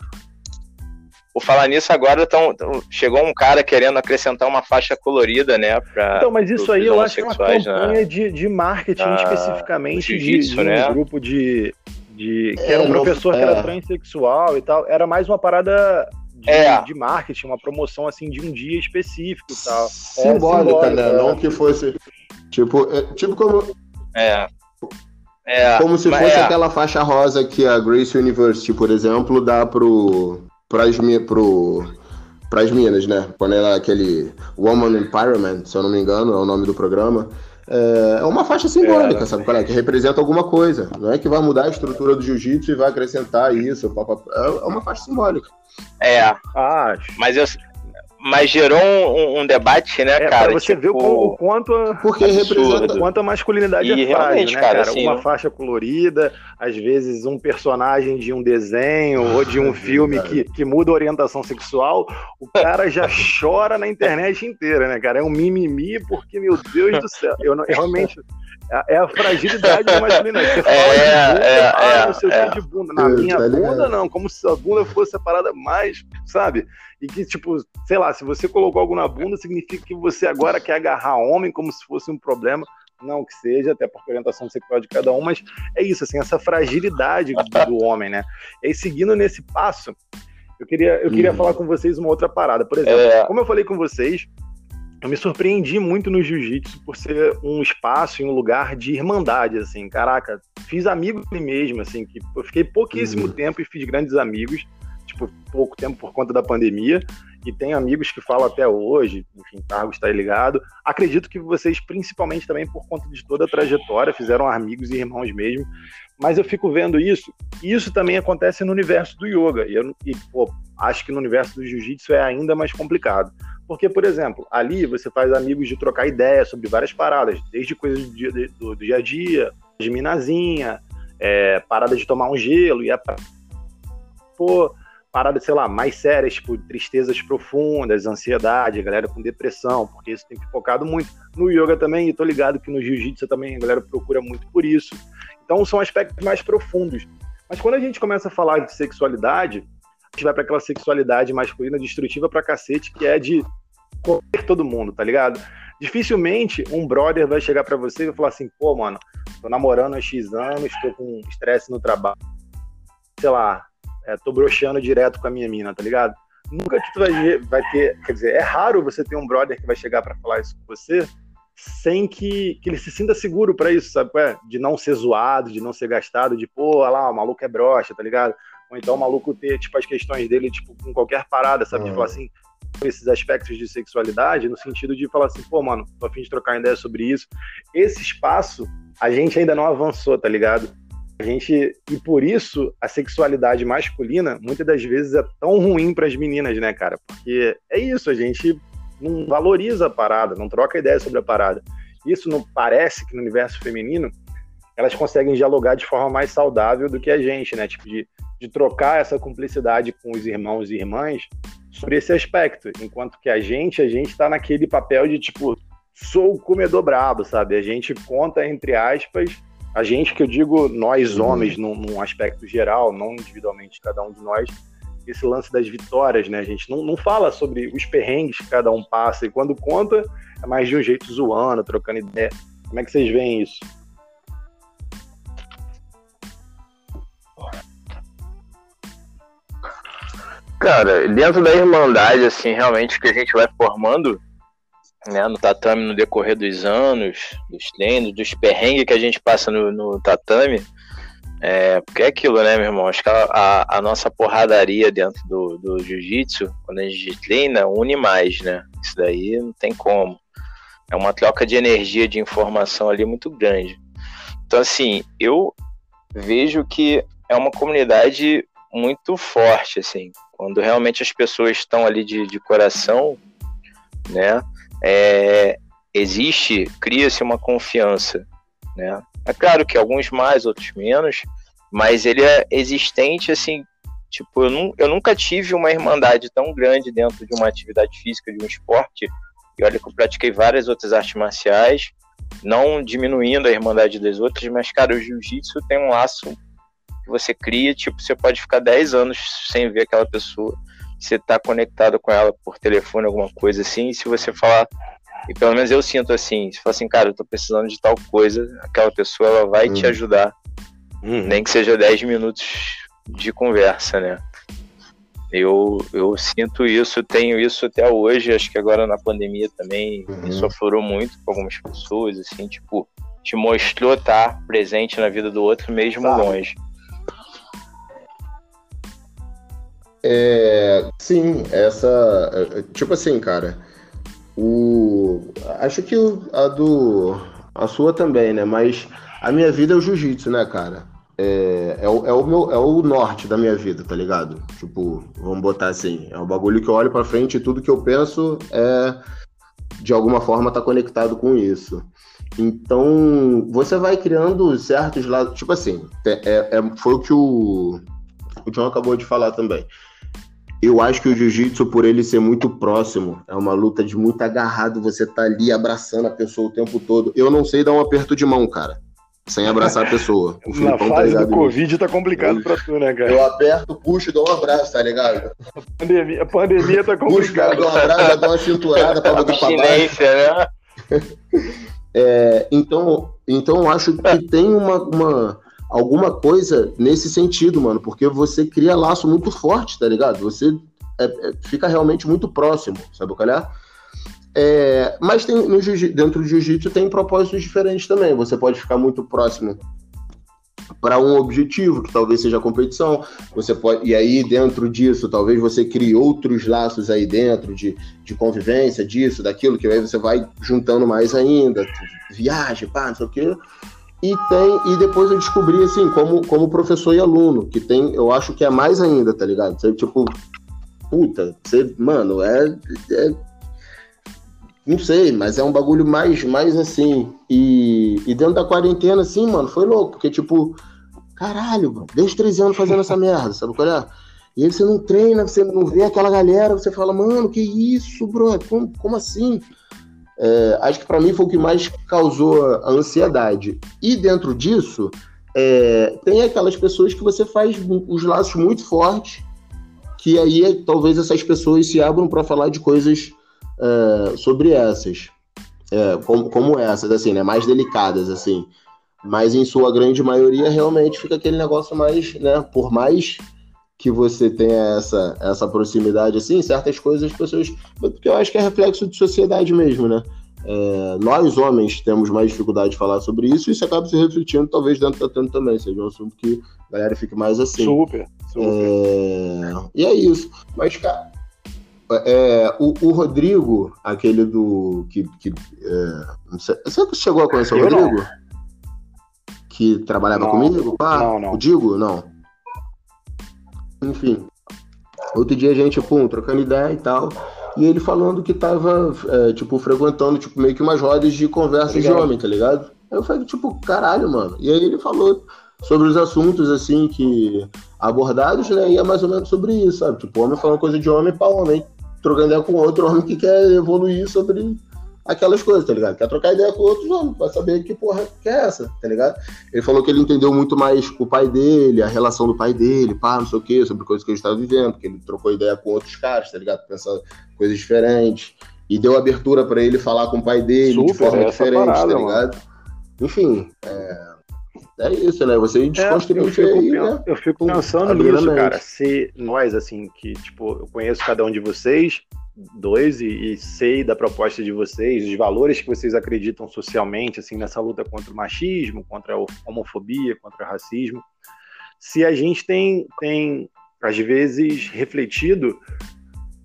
Por falar nisso, agora tão, chegou um cara querendo acrescentar uma faixa colorida, né? Pra, então, mas isso aí eu acho que é uma campanha de, de marketing na, especificamente de, de, né? um grupo de, de que é, era um professor é. que era transexual e tal. Era mais uma parada de, é. de, marketing, uma promoção assim de um dia específico e tal. Simbólica, é, né? Não que fosse. Tipo, é, tipo como. É. É, como se fosse é. aquela faixa rosa que a Grace University, por exemplo, dá pro, pras, pro, pras minas, né? Quando ela aquele Woman Empowerment, se eu não me engano, é o nome do programa. É, é uma faixa simbólica, é, sabe qual é? Que representa alguma coisa. Não é que vai mudar a estrutura do jiu-jitsu e vai acrescentar isso. É uma faixa simbólica. É. Ah, mas eu, mas gerou um, um, debate, né, é, cara? Você tipo... ver o, quanto a, Porque representa... quanto a masculinidade e é frágil, né, cara? Assim, Uma faixa colorida, às vezes um personagem de um desenho ou de um filme que, que muda a orientação sexual, o cara já (laughs) chora na internet inteira, né, cara? É um mimimi porque, meu Deus do céu, eu, não, eu realmente... É, é a fragilidade da masculinidade. Você (laughs) fala é, de bunda, é, ah, não sei o é. que de bunda. Na minha tá bunda, não. Como se a bunda fosse a parada mais, sabe? E que, tipo, sei lá, se você colocou algo na bunda, significa que você agora quer agarrar homem como se fosse um problema. Não que seja, até porque a orientação sexual de cada um, mas é isso, assim, essa fragilidade do homem, né? E aí, seguindo nesse passo, eu queria, eu queria hum. falar com vocês uma outra parada. Por exemplo, é... como eu falei com vocês, eu me surpreendi muito no jiu-jitsu por ser um espaço e um lugar de irmandade, assim. Caraca, fiz amigos mesmo, assim, que eu fiquei pouquíssimo uhum. tempo e fiz grandes amigos, tipo, pouco tempo por conta da pandemia, e tenho amigos que falam até hoje, enfim, Carlos está ligado. Acredito que vocês, principalmente também por conta de toda a trajetória, fizeram amigos e irmãos mesmo, mas eu fico vendo isso, e isso também acontece no universo do yoga, e, eu, e pô, acho que no universo do jiu-jitsu é ainda mais complicado. Porque, por exemplo, ali você faz amigos de trocar ideias sobre várias paradas, desde coisas do dia, do, do dia a dia, de minazinha, é, parada de tomar um gelo, e a pô, paradas, sei lá, mais sérias, tipo tristezas profundas, ansiedade, galera com depressão, porque isso tem focado muito. No yoga também, e tô ligado que no jiu-jitsu também a galera procura muito por isso. Então são aspectos mais profundos. Mas quando a gente começa a falar de sexualidade, gente vai para aquela sexualidade masculina destrutiva pra cacete, que é de comer todo mundo, tá ligado? Dificilmente um brother vai chegar para você e falar assim, pô, mano, tô namorando há X anos, tô com estresse no trabalho, sei lá, é, tô broxando direto com a minha mina, tá ligado? Nunca que tu vai, vai ter, quer dizer, é raro você ter um brother que vai chegar para falar isso com você sem que, que ele se sinta seguro para isso, sabe? É, de não ser zoado, de não ser gastado, de pô, olha lá, o maluco é broxa, tá ligado? Ou então o maluco ter, tipo, as questões dele, tipo, com qualquer parada, sabe? Uhum. De falar assim, esses aspectos de sexualidade, no sentido de falar assim, pô, mano, tô a fim de trocar ideia sobre isso. Esse espaço, a gente ainda não avançou, tá ligado? A gente e por isso a sexualidade masculina muitas das vezes é tão ruim para as meninas, né, cara? Porque é isso, a gente não valoriza a parada, não troca ideia sobre a parada. Isso não parece que no universo feminino elas conseguem dialogar de forma mais saudável do que a gente, né? Tipo de, de trocar essa cumplicidade com os irmãos e irmãs sobre esse aspecto, enquanto que a gente, a gente está naquele papel de tipo sou o comedor brabo, sabe? A gente conta entre aspas a gente que eu digo nós uhum. homens num, num, aspecto geral, não individualmente cada um de nós, esse lance das vitórias, né? A gente não, não fala sobre os perrengues que cada um passa e quando conta é mais de um jeito zoando, trocando ideia. Como é que vocês veem isso? Cara, dentro da irmandade, assim, realmente que a gente vai formando, né, no tatame no decorrer dos anos, dos treinos, dos perrengues que a gente passa no, no tatame. É, porque é aquilo, né, meu irmão? Acho que a, a, nossa porradaria dentro do, do jiu-jitsu, quando a gente treina, une mais, né? Isso daí não tem como. É uma troca de energia, de informação ali muito grande. Então, assim, eu vejo que é uma comunidade muito forte, assim. Quando realmente as pessoas estão ali de, de coração, né? É, existe, cria-se uma confiança, né? É claro que alguns mais, outros menos, mas ele é existente, assim, tipo, eu, eu nunca tive uma irmandade tão grande dentro de uma atividade física, de um esporte, e olha que eu pratiquei várias outras artes marciais, não diminuindo a irmandade das outras, mas, cara, o jiu-jitsu tem um laço que você cria, tipo, você pode ficar 10 anos sem ver aquela pessoa, você tá conectado com ela por telefone, alguma coisa assim, e se você falar, e pelo menos eu sinto assim, se for assim, cara, eu tô precisando de tal coisa, aquela pessoa ela vai uhum. te ajudar. Uhum. Nem que seja 10 minutos de conversa, né? Eu, eu sinto isso, tenho isso até hoje, acho que agora na pandemia também uhum. isso aflorou muito com algumas pessoas, assim, tipo, te mostrou estar presente na vida do outro mesmo Sabe. longe. É, sim, essa. É, tipo assim, cara. O, acho que a do. A sua também, né? Mas a minha vida é o jiu-jitsu, né, cara? É, é, o, é, o meu, é o norte da minha vida, tá ligado? Tipo, vamos botar assim. É o bagulho que eu olho pra frente e tudo que eu penso é. De alguma forma tá conectado com isso. Então, você vai criando certos lados. Tipo assim, é, é, foi o que o, o John acabou de falar também. Eu acho que o jiu-jitsu, por ele ser muito próximo, é uma luta de muito agarrado, você tá ali abraçando a pessoa o tempo todo. Eu não sei dar um aperto de mão, cara. Sem abraçar a pessoa. (laughs) O Na tá fase tá do Covid tá complicado eu, pra tu, né, cara? Eu aperto, puxo e dou um abraço, tá ligado? A pandemia, a pandemia tá complicada. Puxo, cara, dou um abraço, dou uma cinturada pra botar pra baixo. Né? (laughs) É, então, então eu acho que tem uma, uma alguma coisa nesse sentido, mano, porque você cria laço muito forte, tá ligado? Você é, é, fica realmente muito próximo, sabe o que é? é mas tem, no dentro do jiu-jitsu tem propósitos diferentes também. Você pode ficar muito próximo para um objetivo, que talvez seja a competição. Você pode, e aí, dentro disso, talvez você crie outros laços aí dentro de, de convivência, disso, daquilo, que aí você vai juntando mais ainda, viagem, pá, não sei o quê. E tem, e depois eu descobri assim, como, como professor e aluno, que tem, eu acho que é mais ainda, tá ligado? Você, tipo, puta, você, mano, é, é não sei, mas é um bagulho mais, mais assim. E, e dentro da quarentena, assim, mano, foi louco, porque, tipo, caralho, bro, desde 13 anos fazendo essa merda, sabe qual é? E aí você não treina, você não vê aquela galera, você fala, mano, que isso, bro? Como, como assim? É, acho que para mim foi o que mais causou a ansiedade. E dentro disso, é, tem aquelas pessoas que você faz os laços muito fortes, que aí talvez essas pessoas se abram para falar de coisas é, sobre essas, é, como, como essas, assim, né, mais delicadas, assim. Mas em sua grande maioria, realmente fica aquele negócio mais, né? Por mais que você tenha essa, essa proximidade, assim, certas coisas as pessoas. Porque eu acho que é reflexo de sociedade mesmo, né? É, nós, homens, temos mais dificuldade de falar sobre isso, e isso acaba se refletindo, talvez, dentro da Tanto também, seja um assunto que a galera fique mais assim. Super, super. É, e é isso. Mas, cara, é, o, o, Rodrigo, aquele do. Que, que, é, você chegou a conhecer o Rodrigo? Não. Que trabalhava não, comigo? Pá? Não, não. O Digo? Não. Enfim. Outro dia a gente, pum, trocando ideia e tal. E ele falando que tava, é, tipo, frequentando, tipo, meio que umas rodas de conversa tá de homem, tá ligado? Aí eu falei, tipo, caralho, mano. E aí ele falou sobre os assuntos, assim, que abordados, né? E é mais ou menos sobre isso, sabe? Tipo, homem falando coisa de homem pra homem trocando ideia com outro homem que quer evoluir sobre aquelas coisas, tá ligado? Quer trocar ideia com outros homens, pra saber que porra que é essa, tá ligado? Ele falou que ele entendeu muito mais o pai dele, a relação do pai dele, pá, não sei o quê, sobre coisas que ele estava vivendo, que ele trocou ideia com outros caras, tá ligado? Pensando coisas diferentes. E deu abertura para ele falar com o pai dele Super, de forma diferente, parada, tá ligado? Mano. Enfim, é é isso, né? Você é, desconstruir é, eu aí, né? Eu fico pensando nisso, cara. Se nós, assim, que, tipo, eu conheço cada um de vocês, dois, e, e, sei da proposta de vocês, os valores que vocês acreditam socialmente, assim, nessa luta contra o machismo, contra a homofobia, contra o racismo. Se a gente tem, tem às vezes, refletido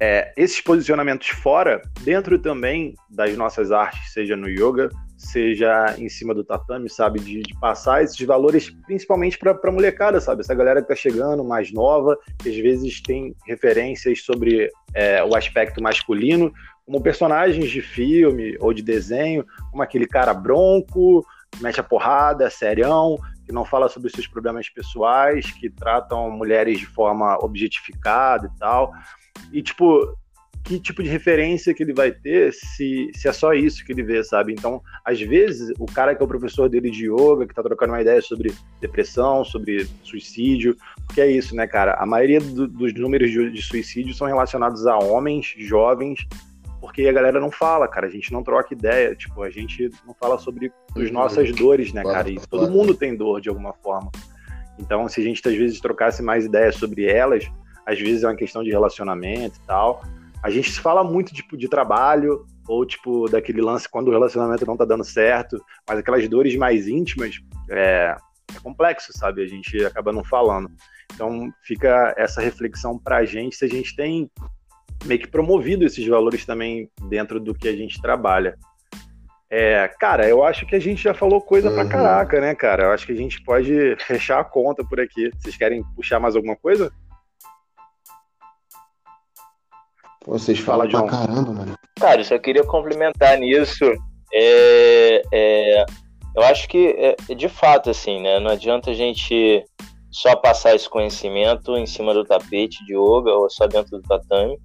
é, esses posicionamentos fora, dentro também das nossas artes, seja no yoga, seja em cima do tatame, sabe? De, de passar esses valores, principalmente para a molecada, sabe? Essa galera que tá chegando, mais nova, que às vezes tem referências sobre é, o aspecto masculino, como personagens de filme ou de desenho, como aquele cara bronco, mete a porrada, serião, que não fala sobre seus problemas pessoais, que tratam mulheres de forma objetificada e tal. E, tipo, que tipo de referência que ele vai ter se, se é só isso que ele vê, sabe? Então, às vezes, o cara que é o professor dele de yoga, que tá trocando uma ideia sobre depressão, sobre suicídio, porque é isso, né, cara? A maioria do, dos números de, de suicídio são relacionados a homens jovens, porque a galera não fala, cara, a gente não troca ideia, tipo, a gente não fala sobre as uhum. nossas dores, né, cara? E todo mundo tem dor de alguma forma. Então, se a gente às vezes trocasse mais ideias sobre elas, às vezes é uma questão de relacionamento e tal, a gente fala muito tipo, de trabalho, ou tipo daquele lance quando o relacionamento não tá dando certo, mas aquelas dores mais íntimas é, é complexo, sabe? A gente acaba não falando. Então fica essa reflexão pra gente se a gente tem meio que promovido esses valores também dentro do que a gente trabalha. É, cara, eu acho que a gente já falou coisa uhum. pra caraca, né, cara? Eu acho que a gente pode (laughs) fechar a conta por aqui. Vocês querem puxar mais alguma coisa? Vocês falam Fala, pra caramba, mano. Cara, eu só queria complementar nisso. É, é, eu acho que, é, de fato, assim, né? Não adianta a gente só passar esse conhecimento em cima do tapete de yoga ou só dentro do tatame.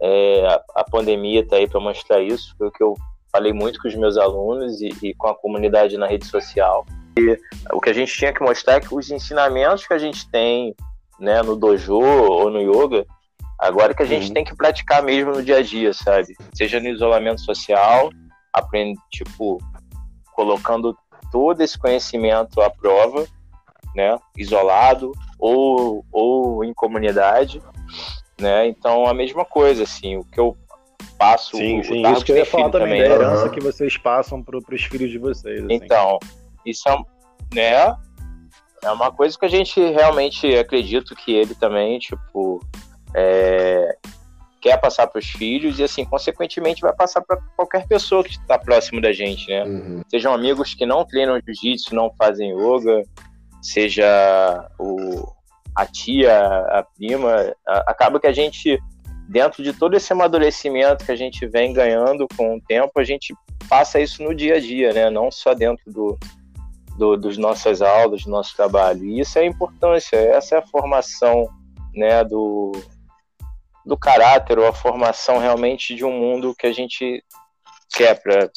É, a, a, pandemia está aí para mostrar isso. Foi o que eu falei muito com os meus alunos e, e, com a comunidade na rede social. E o que a gente tinha que mostrar é que os ensinamentos que a gente tem né, no dojo ou no yoga Agora que a gente uhum. tem que praticar mesmo no dia a dia, sabe? Seja no isolamento social, aprende, tipo, colocando todo esse conhecimento à prova, né? Isolado ou, ou em comunidade, né? Então, a mesma coisa, assim, o que eu passo... Sim, sim, isso que eu ia falar também, também, da né? herança que vocês passam para os filhos de vocês. Assim. Então, isso é, né? É uma coisa que a gente realmente acredita que ele também, tipo, é, quer passar para os filhos e, assim, consequentemente, vai passar para qualquer pessoa que está próximo da gente, né? Uhum. Sejam amigos que não treinam jiu-jitsu, não fazem yoga, seja o, a tia, a prima, a, acaba que a gente, dentro de todo esse amadurecimento que a gente vem ganhando com o tempo, a gente passa isso no dia a dia, né? Não só dentro do, do, dos nossas aulas, do nosso trabalho. E isso é a importância, essa é a formação né, do, do caráter ou a formação realmente de um mundo que a gente quer para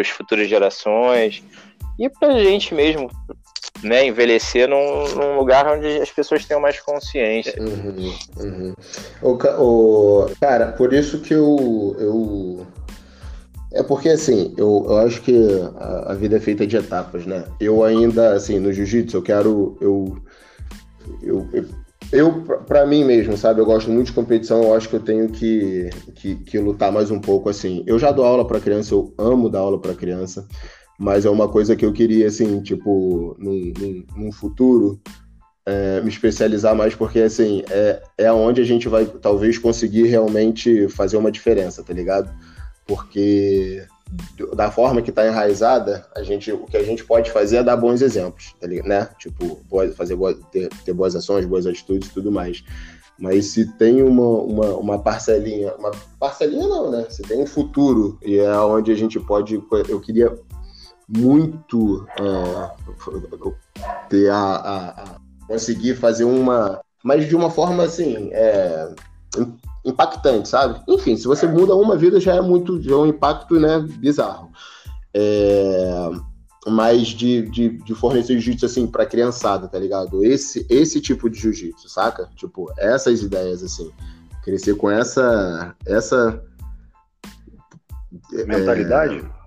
as futuras gerações e para a gente mesmo, né, envelhecer num, num, lugar onde as pessoas tenham mais consciência. Uhum, uhum. O, o, cara, por isso que eu, eu É porque, assim, eu, eu acho que a, a, vida é feita de etapas, né? Eu ainda, assim, no jiu-jitsu, eu quero. Eu, eu, eu, eu para mim mesmo, sabe? Eu gosto muito de competição, eu acho que eu tenho que, que, que lutar mais um pouco, assim. Eu já dou aula para criança, eu amo dar aula para criança, mas é uma coisa que eu queria, assim, tipo, num, num, num futuro, é, me especializar mais, porque, assim, é, é onde a gente vai, talvez, conseguir realmente fazer uma diferença, tá ligado? porque da forma que está enraizada, a gente, o que a gente pode fazer é dar bons exemplos, tá né? Tipo, fazer ter, ter boas ações, boas atitudes e tudo mais. Mas se tem uma, uma, uma, parcelinha, uma parcelinha não, né? Se tem um futuro e é onde a gente pode, eu queria muito uh, ter a, a, a, conseguir fazer uma, mas de uma forma assim, é, impactante, sabe? Enfim, se você muda uma vida já é muito, já é um impacto, né, bizarro. É, mas de, de, de fornecer jiu-jitsu assim para criançada, tá ligado? Esse esse tipo de jiu-jitsu, saca? Tipo, essas ideias assim, crescer com essa essa mentalidade. É,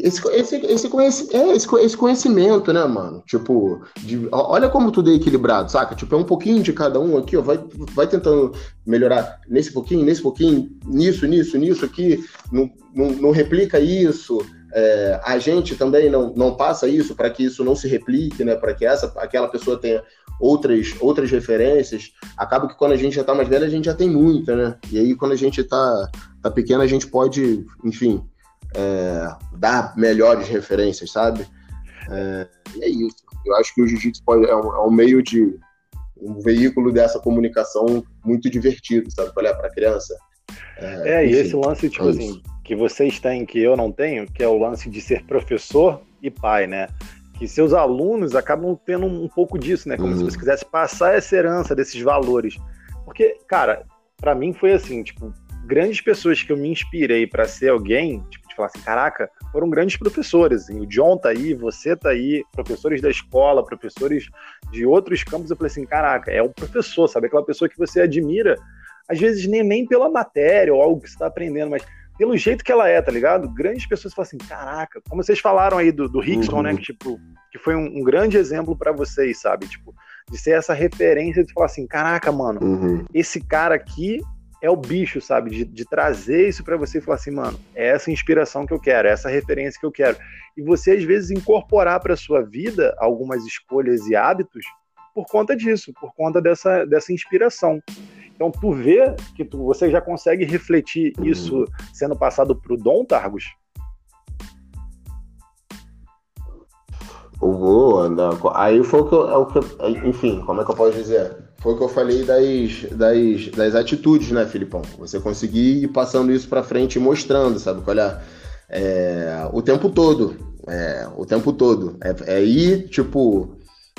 esse, esse, esse, conhecimento, é, esse, esse, conhecimento, né, mano? Tipo, de, olha como tudo é equilibrado, saca? Tipo, é um pouquinho de cada um aqui, ó. Vai, vai tentando melhorar nesse pouquinho, nesse pouquinho, nisso, nisso, nisso aqui. Não, não, não replica isso. É, a gente também não, não passa isso para que isso não se replique, né? Para que essa, aquela pessoa tenha outras, outras referências. Acaba que quando a gente já tá mais velho, a gente já tem muita, né? E aí, quando a gente tá, tá pequeno, a gente pode, enfim é, dar melhores referências, sabe? É, e é isso. Eu acho que o jiu-jitsu é, um, é um meio de um veículo dessa comunicação muito divertido, sabe? Olhar para a criança. É, é enfim, e esse lance, tipo é assim, isso. que vocês têm, que eu não tenho, que é o lance de ser professor e pai, né? Que seus alunos acabam tendo um pouco disso, né? Como uhum. se você quisesse passar essa herança desses valores. Porque, cara, para mim foi assim, tipo, grandes pessoas que eu me inspirei para ser alguém, tipo, falar assim, caraca, foram grandes professores, assim, o John tá aí, você tá aí, professores da escola, professores de outros campos, eu falei assim, caraca, é um professor, sabe? Aquela pessoa que você admira, às vezes nem, nem pela matéria ou algo que você está aprendendo, mas pelo jeito que ela é, tá ligado? Grandes pessoas falam assim, caraca, como vocês falaram aí do, do Hickson, uhum. né, que, tipo, que foi um, um grande exemplo para vocês, sabe? Tipo, de ser essa referência de falar assim, caraca, mano, uhum. esse cara aqui é o bicho, sabe? De, de trazer isso para você e falar assim, mano, é essa inspiração que eu quero, é essa referência que eu quero. E você, às vezes, incorporar para sua vida algumas escolhas e hábitos por conta disso, por conta dessa, dessa inspiração. Então, tu vê que tu, você já consegue refletir isso sendo passado para o Dom Targos? Vou, andar. Aí foi é o que eu, enfim, como é que eu posso dizer? Foi o que eu falei das, das, das atitudes, né, Filipão? Você conseguir ir passando isso para frente e mostrando, sabe? Olha, é, o tempo todo. É, o tempo todo. É, é ir, tipo.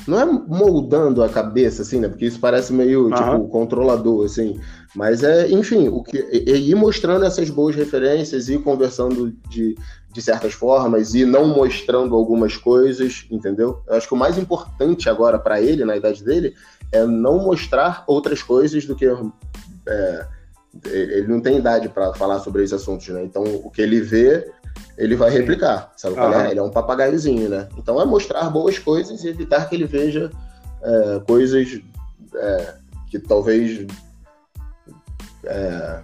Não é moldando a cabeça, assim, né? Porque isso parece meio, uhum. tipo, controlador, assim. Mas é, enfim, o que, é, é ir mostrando essas boas referências, ir conversando de, de certas formas, e não mostrando algumas coisas, entendeu? Eu acho que o mais importante agora para ele, na idade dele, é não mostrar outras coisas do que. É, ele não tem idade para falar sobre esses assuntos, né? Então, o que ele vê, ele vai replicar, sabe? É? Ele é um papagaiozinho, né? Então, é mostrar boas coisas e evitar que ele veja é, coisas é, que talvez é,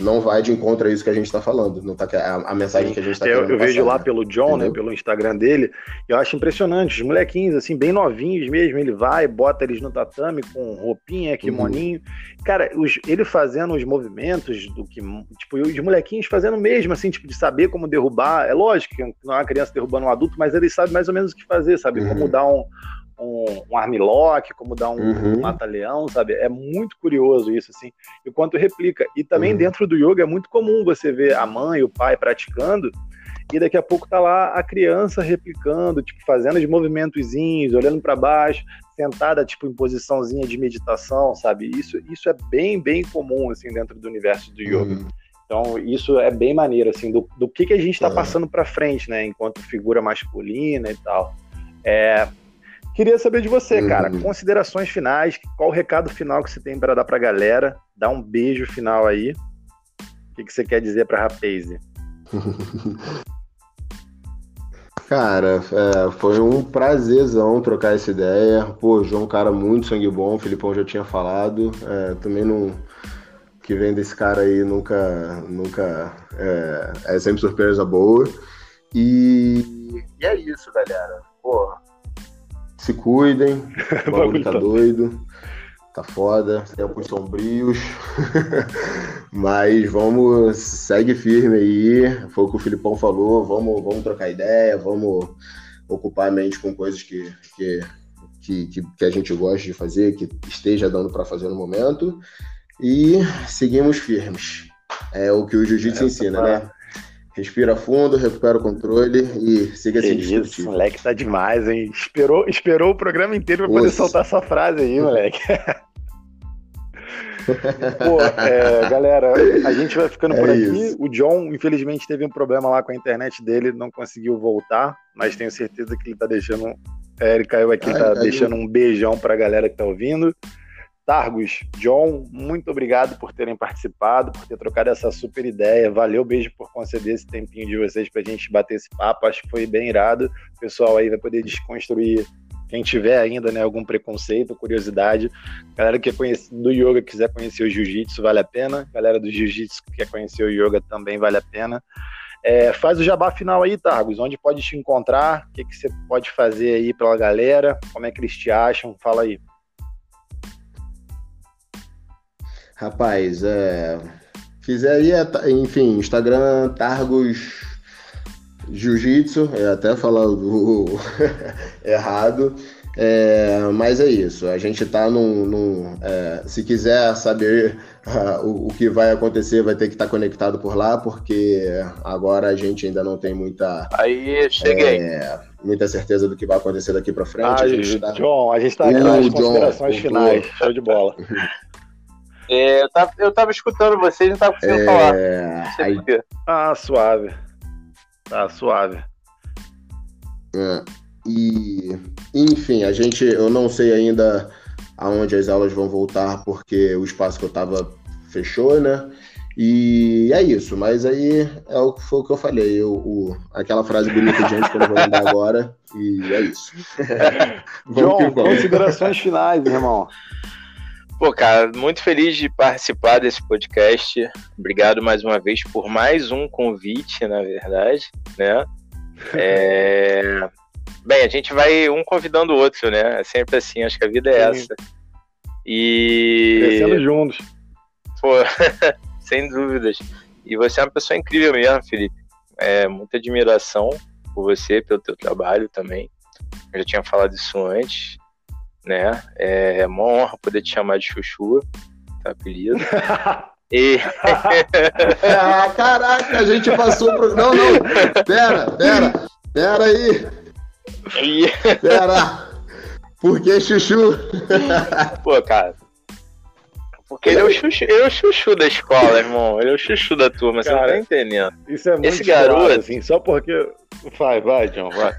não vai de encontro a isso que a gente está falando, não tá a, a mensagem Sim. que a gente está Eu, eu vejo lá pelo John, né, pelo Instagram dele, eu acho impressionante, os molequinhos assim, bem novinhos mesmo, ele vai, bota eles no tatame com roupinha, kimoninho. Uhum. Cara, os, ele fazendo os movimentos do que, tipo, os molequinhos fazendo mesmo assim, tipo de saber como derrubar. É lógico que não é uma criança derrubando um adulto, mas ele sabe mais ou menos o que fazer, sabe? Uhum. Como dar um um, um armlock, como dar um, uhum. mata-leão, sabe? É muito curioso isso, assim, e quanto replica. E também uhum. dentro do yoga é muito comum você ver a mãe e o pai praticando, e daqui a pouco tá lá a criança replicando, tipo, fazendo os movimentozinhos, olhando para baixo, sentada, tipo, em posiçãozinha de meditação, sabe? Isso, isso é bem, bem comum, assim, dentro do universo do yoga. Uhum. Então, isso é bem maneiro, assim, do, do que, que a gente está passando para frente, né, enquanto figura masculina e tal. É, Queria saber de você, uhum. cara. Considerações finais, qual o recado final que você tem para dar para a galera? Dá um beijo final aí. O que, que você quer dizer para Rapaze? (laughs) Cara, é, foi um prazerzão trocar essa ideia. Pô, João é um cara muito sangue bom, o Filipão já tinha falado. É, também não. Que vem desse cara aí nunca. nunca é, é sempre surpresa boa. E, e é isso, galera. Pô, se cuidem, (laughs) o bagulho tá doido. Tá foda, tempos sombrios, (laughs) mas vamos, segue firme aí, foi o que o Filipão falou, vamos, vamos trocar ideia, vamos ocupar a mente com coisas que, que, que, que a gente gosta de fazer, que esteja dando para fazer no momento, e seguimos firmes. É o que o jiu-jitsu ensina, né? Respira fundo, recupera o controle e siga assim. Isso, moleque, tá demais, hein? Esperou, esperou o programa inteiro pra poder soltar essa frase aí, moleque. (laughs) Pô, é, galera, a gente vai ficando é por aqui. Isso. O John, infelizmente, teve um problema lá com a internet dele, não conseguiu voltar, mas tenho certeza que ele tá deixando. É, ele caiu aqui, Ai, tá caiu. deixando um beijão pra galera que tá ouvindo. Targos, John, muito obrigado por terem participado, por ter trocado essa super ideia. Valeu, beijo por conceder esse tempinho de vocês pra gente bater esse papo. Acho que foi bem irado. O pessoal aí vai poder desconstruir quem tiver ainda né, algum preconceito, curiosidade, galera que é conhecido do yoga quiser conhecer o jiu-jitsu, vale a pena. Galera do jiu-jitsu que quer conhecer o yoga também vale a pena. É, faz o jabá final aí, Targos, onde pode te encontrar, o que, que você pode fazer aí pela galera, como é que eles te acham, fala aí. Rapaz, é, fizer aí, enfim, Instagram, Targos Jiu-Jitsu, até falar o (laughs) errado, é, mas é isso. A gente tá num. num é, se quiser saber uh, (laughs) o, o, que vai acontecer, vai ter que estar tá conectado por lá, porque agora a gente ainda não tem muita. Aí, cheguei. É, muita certeza do que vai acontecer daqui para frente. Ah, a gente tá... John, a gente tá nas considerações John, finais. Show de bola. (laughs) É, eu, tava, eu tava escutando vocês e não tava conseguindo é... falar. Não sei aí... Ah, suave. Tá suave. É, e, enfim, a gente, eu não sei ainda aonde as aulas vão voltar, porque o espaço que eu tava fechou, né? E é isso, mas aí é o, foi o que eu falei, eu, o, aquela frase bonita de antes que eu não vou lembrar agora, e é isso. (laughs) João, considerações finais, irmão. Pô, cara, muito feliz de participar desse podcast. Obrigado mais uma vez por mais um convite, na verdade, né? (laughs) É... Bem, a gente vai um convidando o outro, né? É sempre assim, acho que a vida é Sim. essa. E. Crescendo juntos. Pô, (laughs) sem dúvidas. E você é uma pessoa incrível mesmo, Felipe. É, muita admiração por você, pelo teu trabalho também. Eu já tinha falado isso antes né? É, é uma honra poder te chamar de Chuchu, tá apelido. (laughs) E... (laughs) ah, caraca, a gente passou pro. Não, não, pera, pera, pera aí. Pera. Por que Chuchu? (laughs) Pô, cara. Porque ele é, o chuchu, ele é o chuchu da escola, irmão. Ele é o chuchu da turma, cara, você não tá entendendo. Isso é muito Esse garoto, assim, só porque. Vai, vai, John, vai.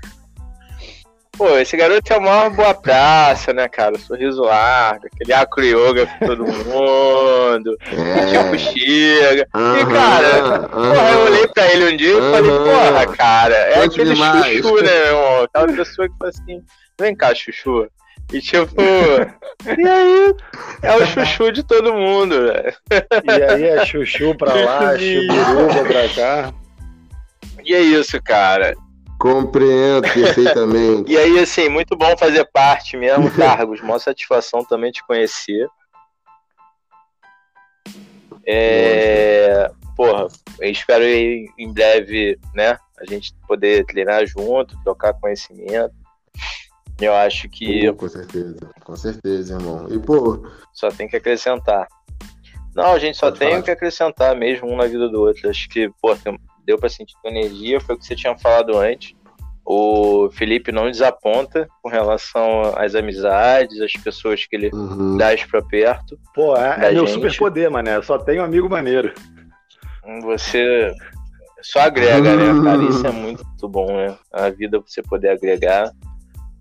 Pô, esse garoto é uma boa praça, né, cara? Sorriso largo, aquele acro yoga com todo mundo, o tipo chega. e, cara, porra, eu olhei pra ele um dia e falei, porra, cara, é aquele demais. chuchu, né, meu irmão? Aquela pessoa que fala assim, vem cá, chuchu. E tipo, e aí é o chuchu de todo mundo, velho. E aí é chuchu pra lá, (laughs) chubiruba pra cá. E é isso, cara. Compreendo perfeitamente. (laughs) e aí, assim, muito bom fazer parte mesmo, Cargos. Mó satisfação também te conhecer. É, porra, eu espero em breve, né? A gente poder treinar junto, trocar conhecimento. Eu acho que. com certeza, com certeza, irmão. E, pô. Só tem que acrescentar. Não, a gente só tem o que acrescentar mesmo um na vida do outro. Acho que, pô, deu para sentir tua energia, foi o que você tinha falado antes. O Felipe não desaponta com relação às amizades, às pessoas que ele uhum. traz pra perto. Pô, é, é meu super poder, mané. só tenho amigo maneiro. Você só agrega, né, (laughs) cara? Isso é muito bom, né? A vida você poder agregar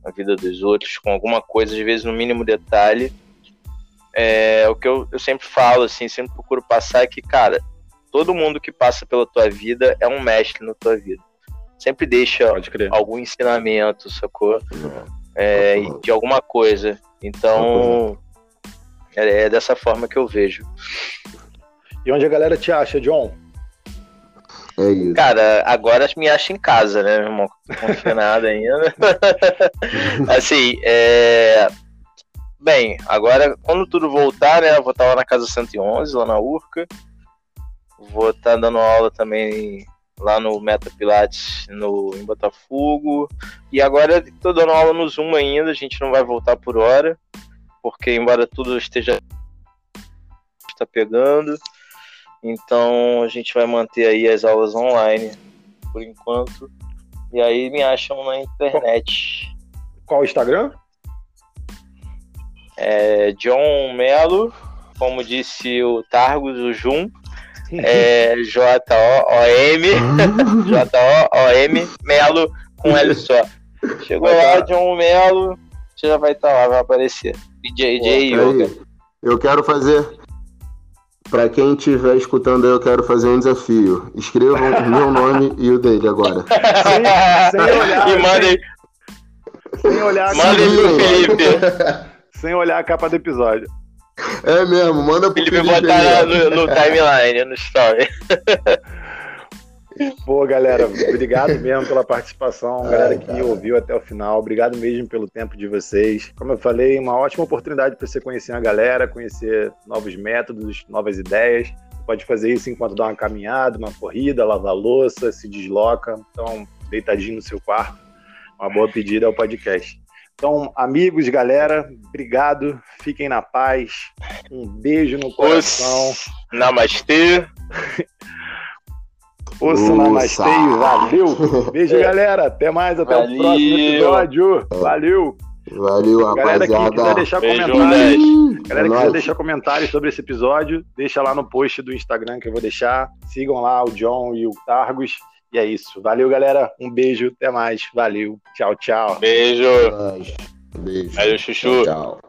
a vida dos outros com alguma coisa, às vezes no mínimo detalhe. É, o que eu, eu sempre falo, assim, sempre procuro passar é que, cara, todo mundo que passa pela tua vida é um mestre na tua vida. Sempre deixa algum ensinamento, sacou? É, de alguma coisa. Então, é, é dessa forma que eu vejo. E onde a galera te acha, John? É isso. Cara, agora me acha em casa, né, meu irmão? Confinado ainda. (laughs) assim, é. Bem, agora, quando tudo voltar, né, eu vou estar lá na Casa 111, lá na Urca. Vou estar dando aula também lá no Meta Pilates no, em Botafogo. E agora estou dando aula no Zoom ainda, a gente não vai voltar por hora, porque embora tudo esteja está pegando, então a gente vai manter aí as aulas online por enquanto. E aí me acham na internet. Qual o Instagram? É John Melo, como disse o Targus, o Jum. É J-O-O-M (laughs) J-O-O-M Melo com L só. Chegou lá, John Melo, você já vai estar tá lá, vai aparecer. DJ Yoga. Eu quero fazer para quem estiver escutando eu quero fazer um desafio. Escrevam o meu nome e o dele agora. (laughs) Sem, sem olhar. E mandem. Sem olhar. Mandem pro Felipe. Sem olhar a capa do episódio. É mesmo, manda pro Felipe. Felipe botar no, no timeline, no story. (laughs) Pô, galera, obrigado mesmo pela participação, galera que ouviu até o final. Obrigado mesmo pelo tempo de vocês. Como eu falei, uma ótima oportunidade para você conhecer a galera, conhecer novos métodos, novas ideias. Você pode fazer isso enquanto dá uma caminhada, uma corrida, lava louça, se desloca. Então, deitadinho no seu quarto. Uma boa pedida ao podcast. Então, amigos, galera, obrigado. Fiquem na paz. Um beijo no coração. Namastê. (laughs) Osso Namastê, valeu. Beijo, galera. Até mais, até valeu. o próximo episódio. Valeu. Valeu, galera rapaziada. que quiser deixar Beijo, comentários, galera que quiser deixar comentários sobre esse episódio, deixa lá no post do Instagram que eu vou deixar. Sigam lá o John e o Targos. E é isso. Valeu, galera. Um beijo. Até mais. Valeu. Tchau, tchau. Beijo. Beijo. Valeu, chuchu. tchau. tchau.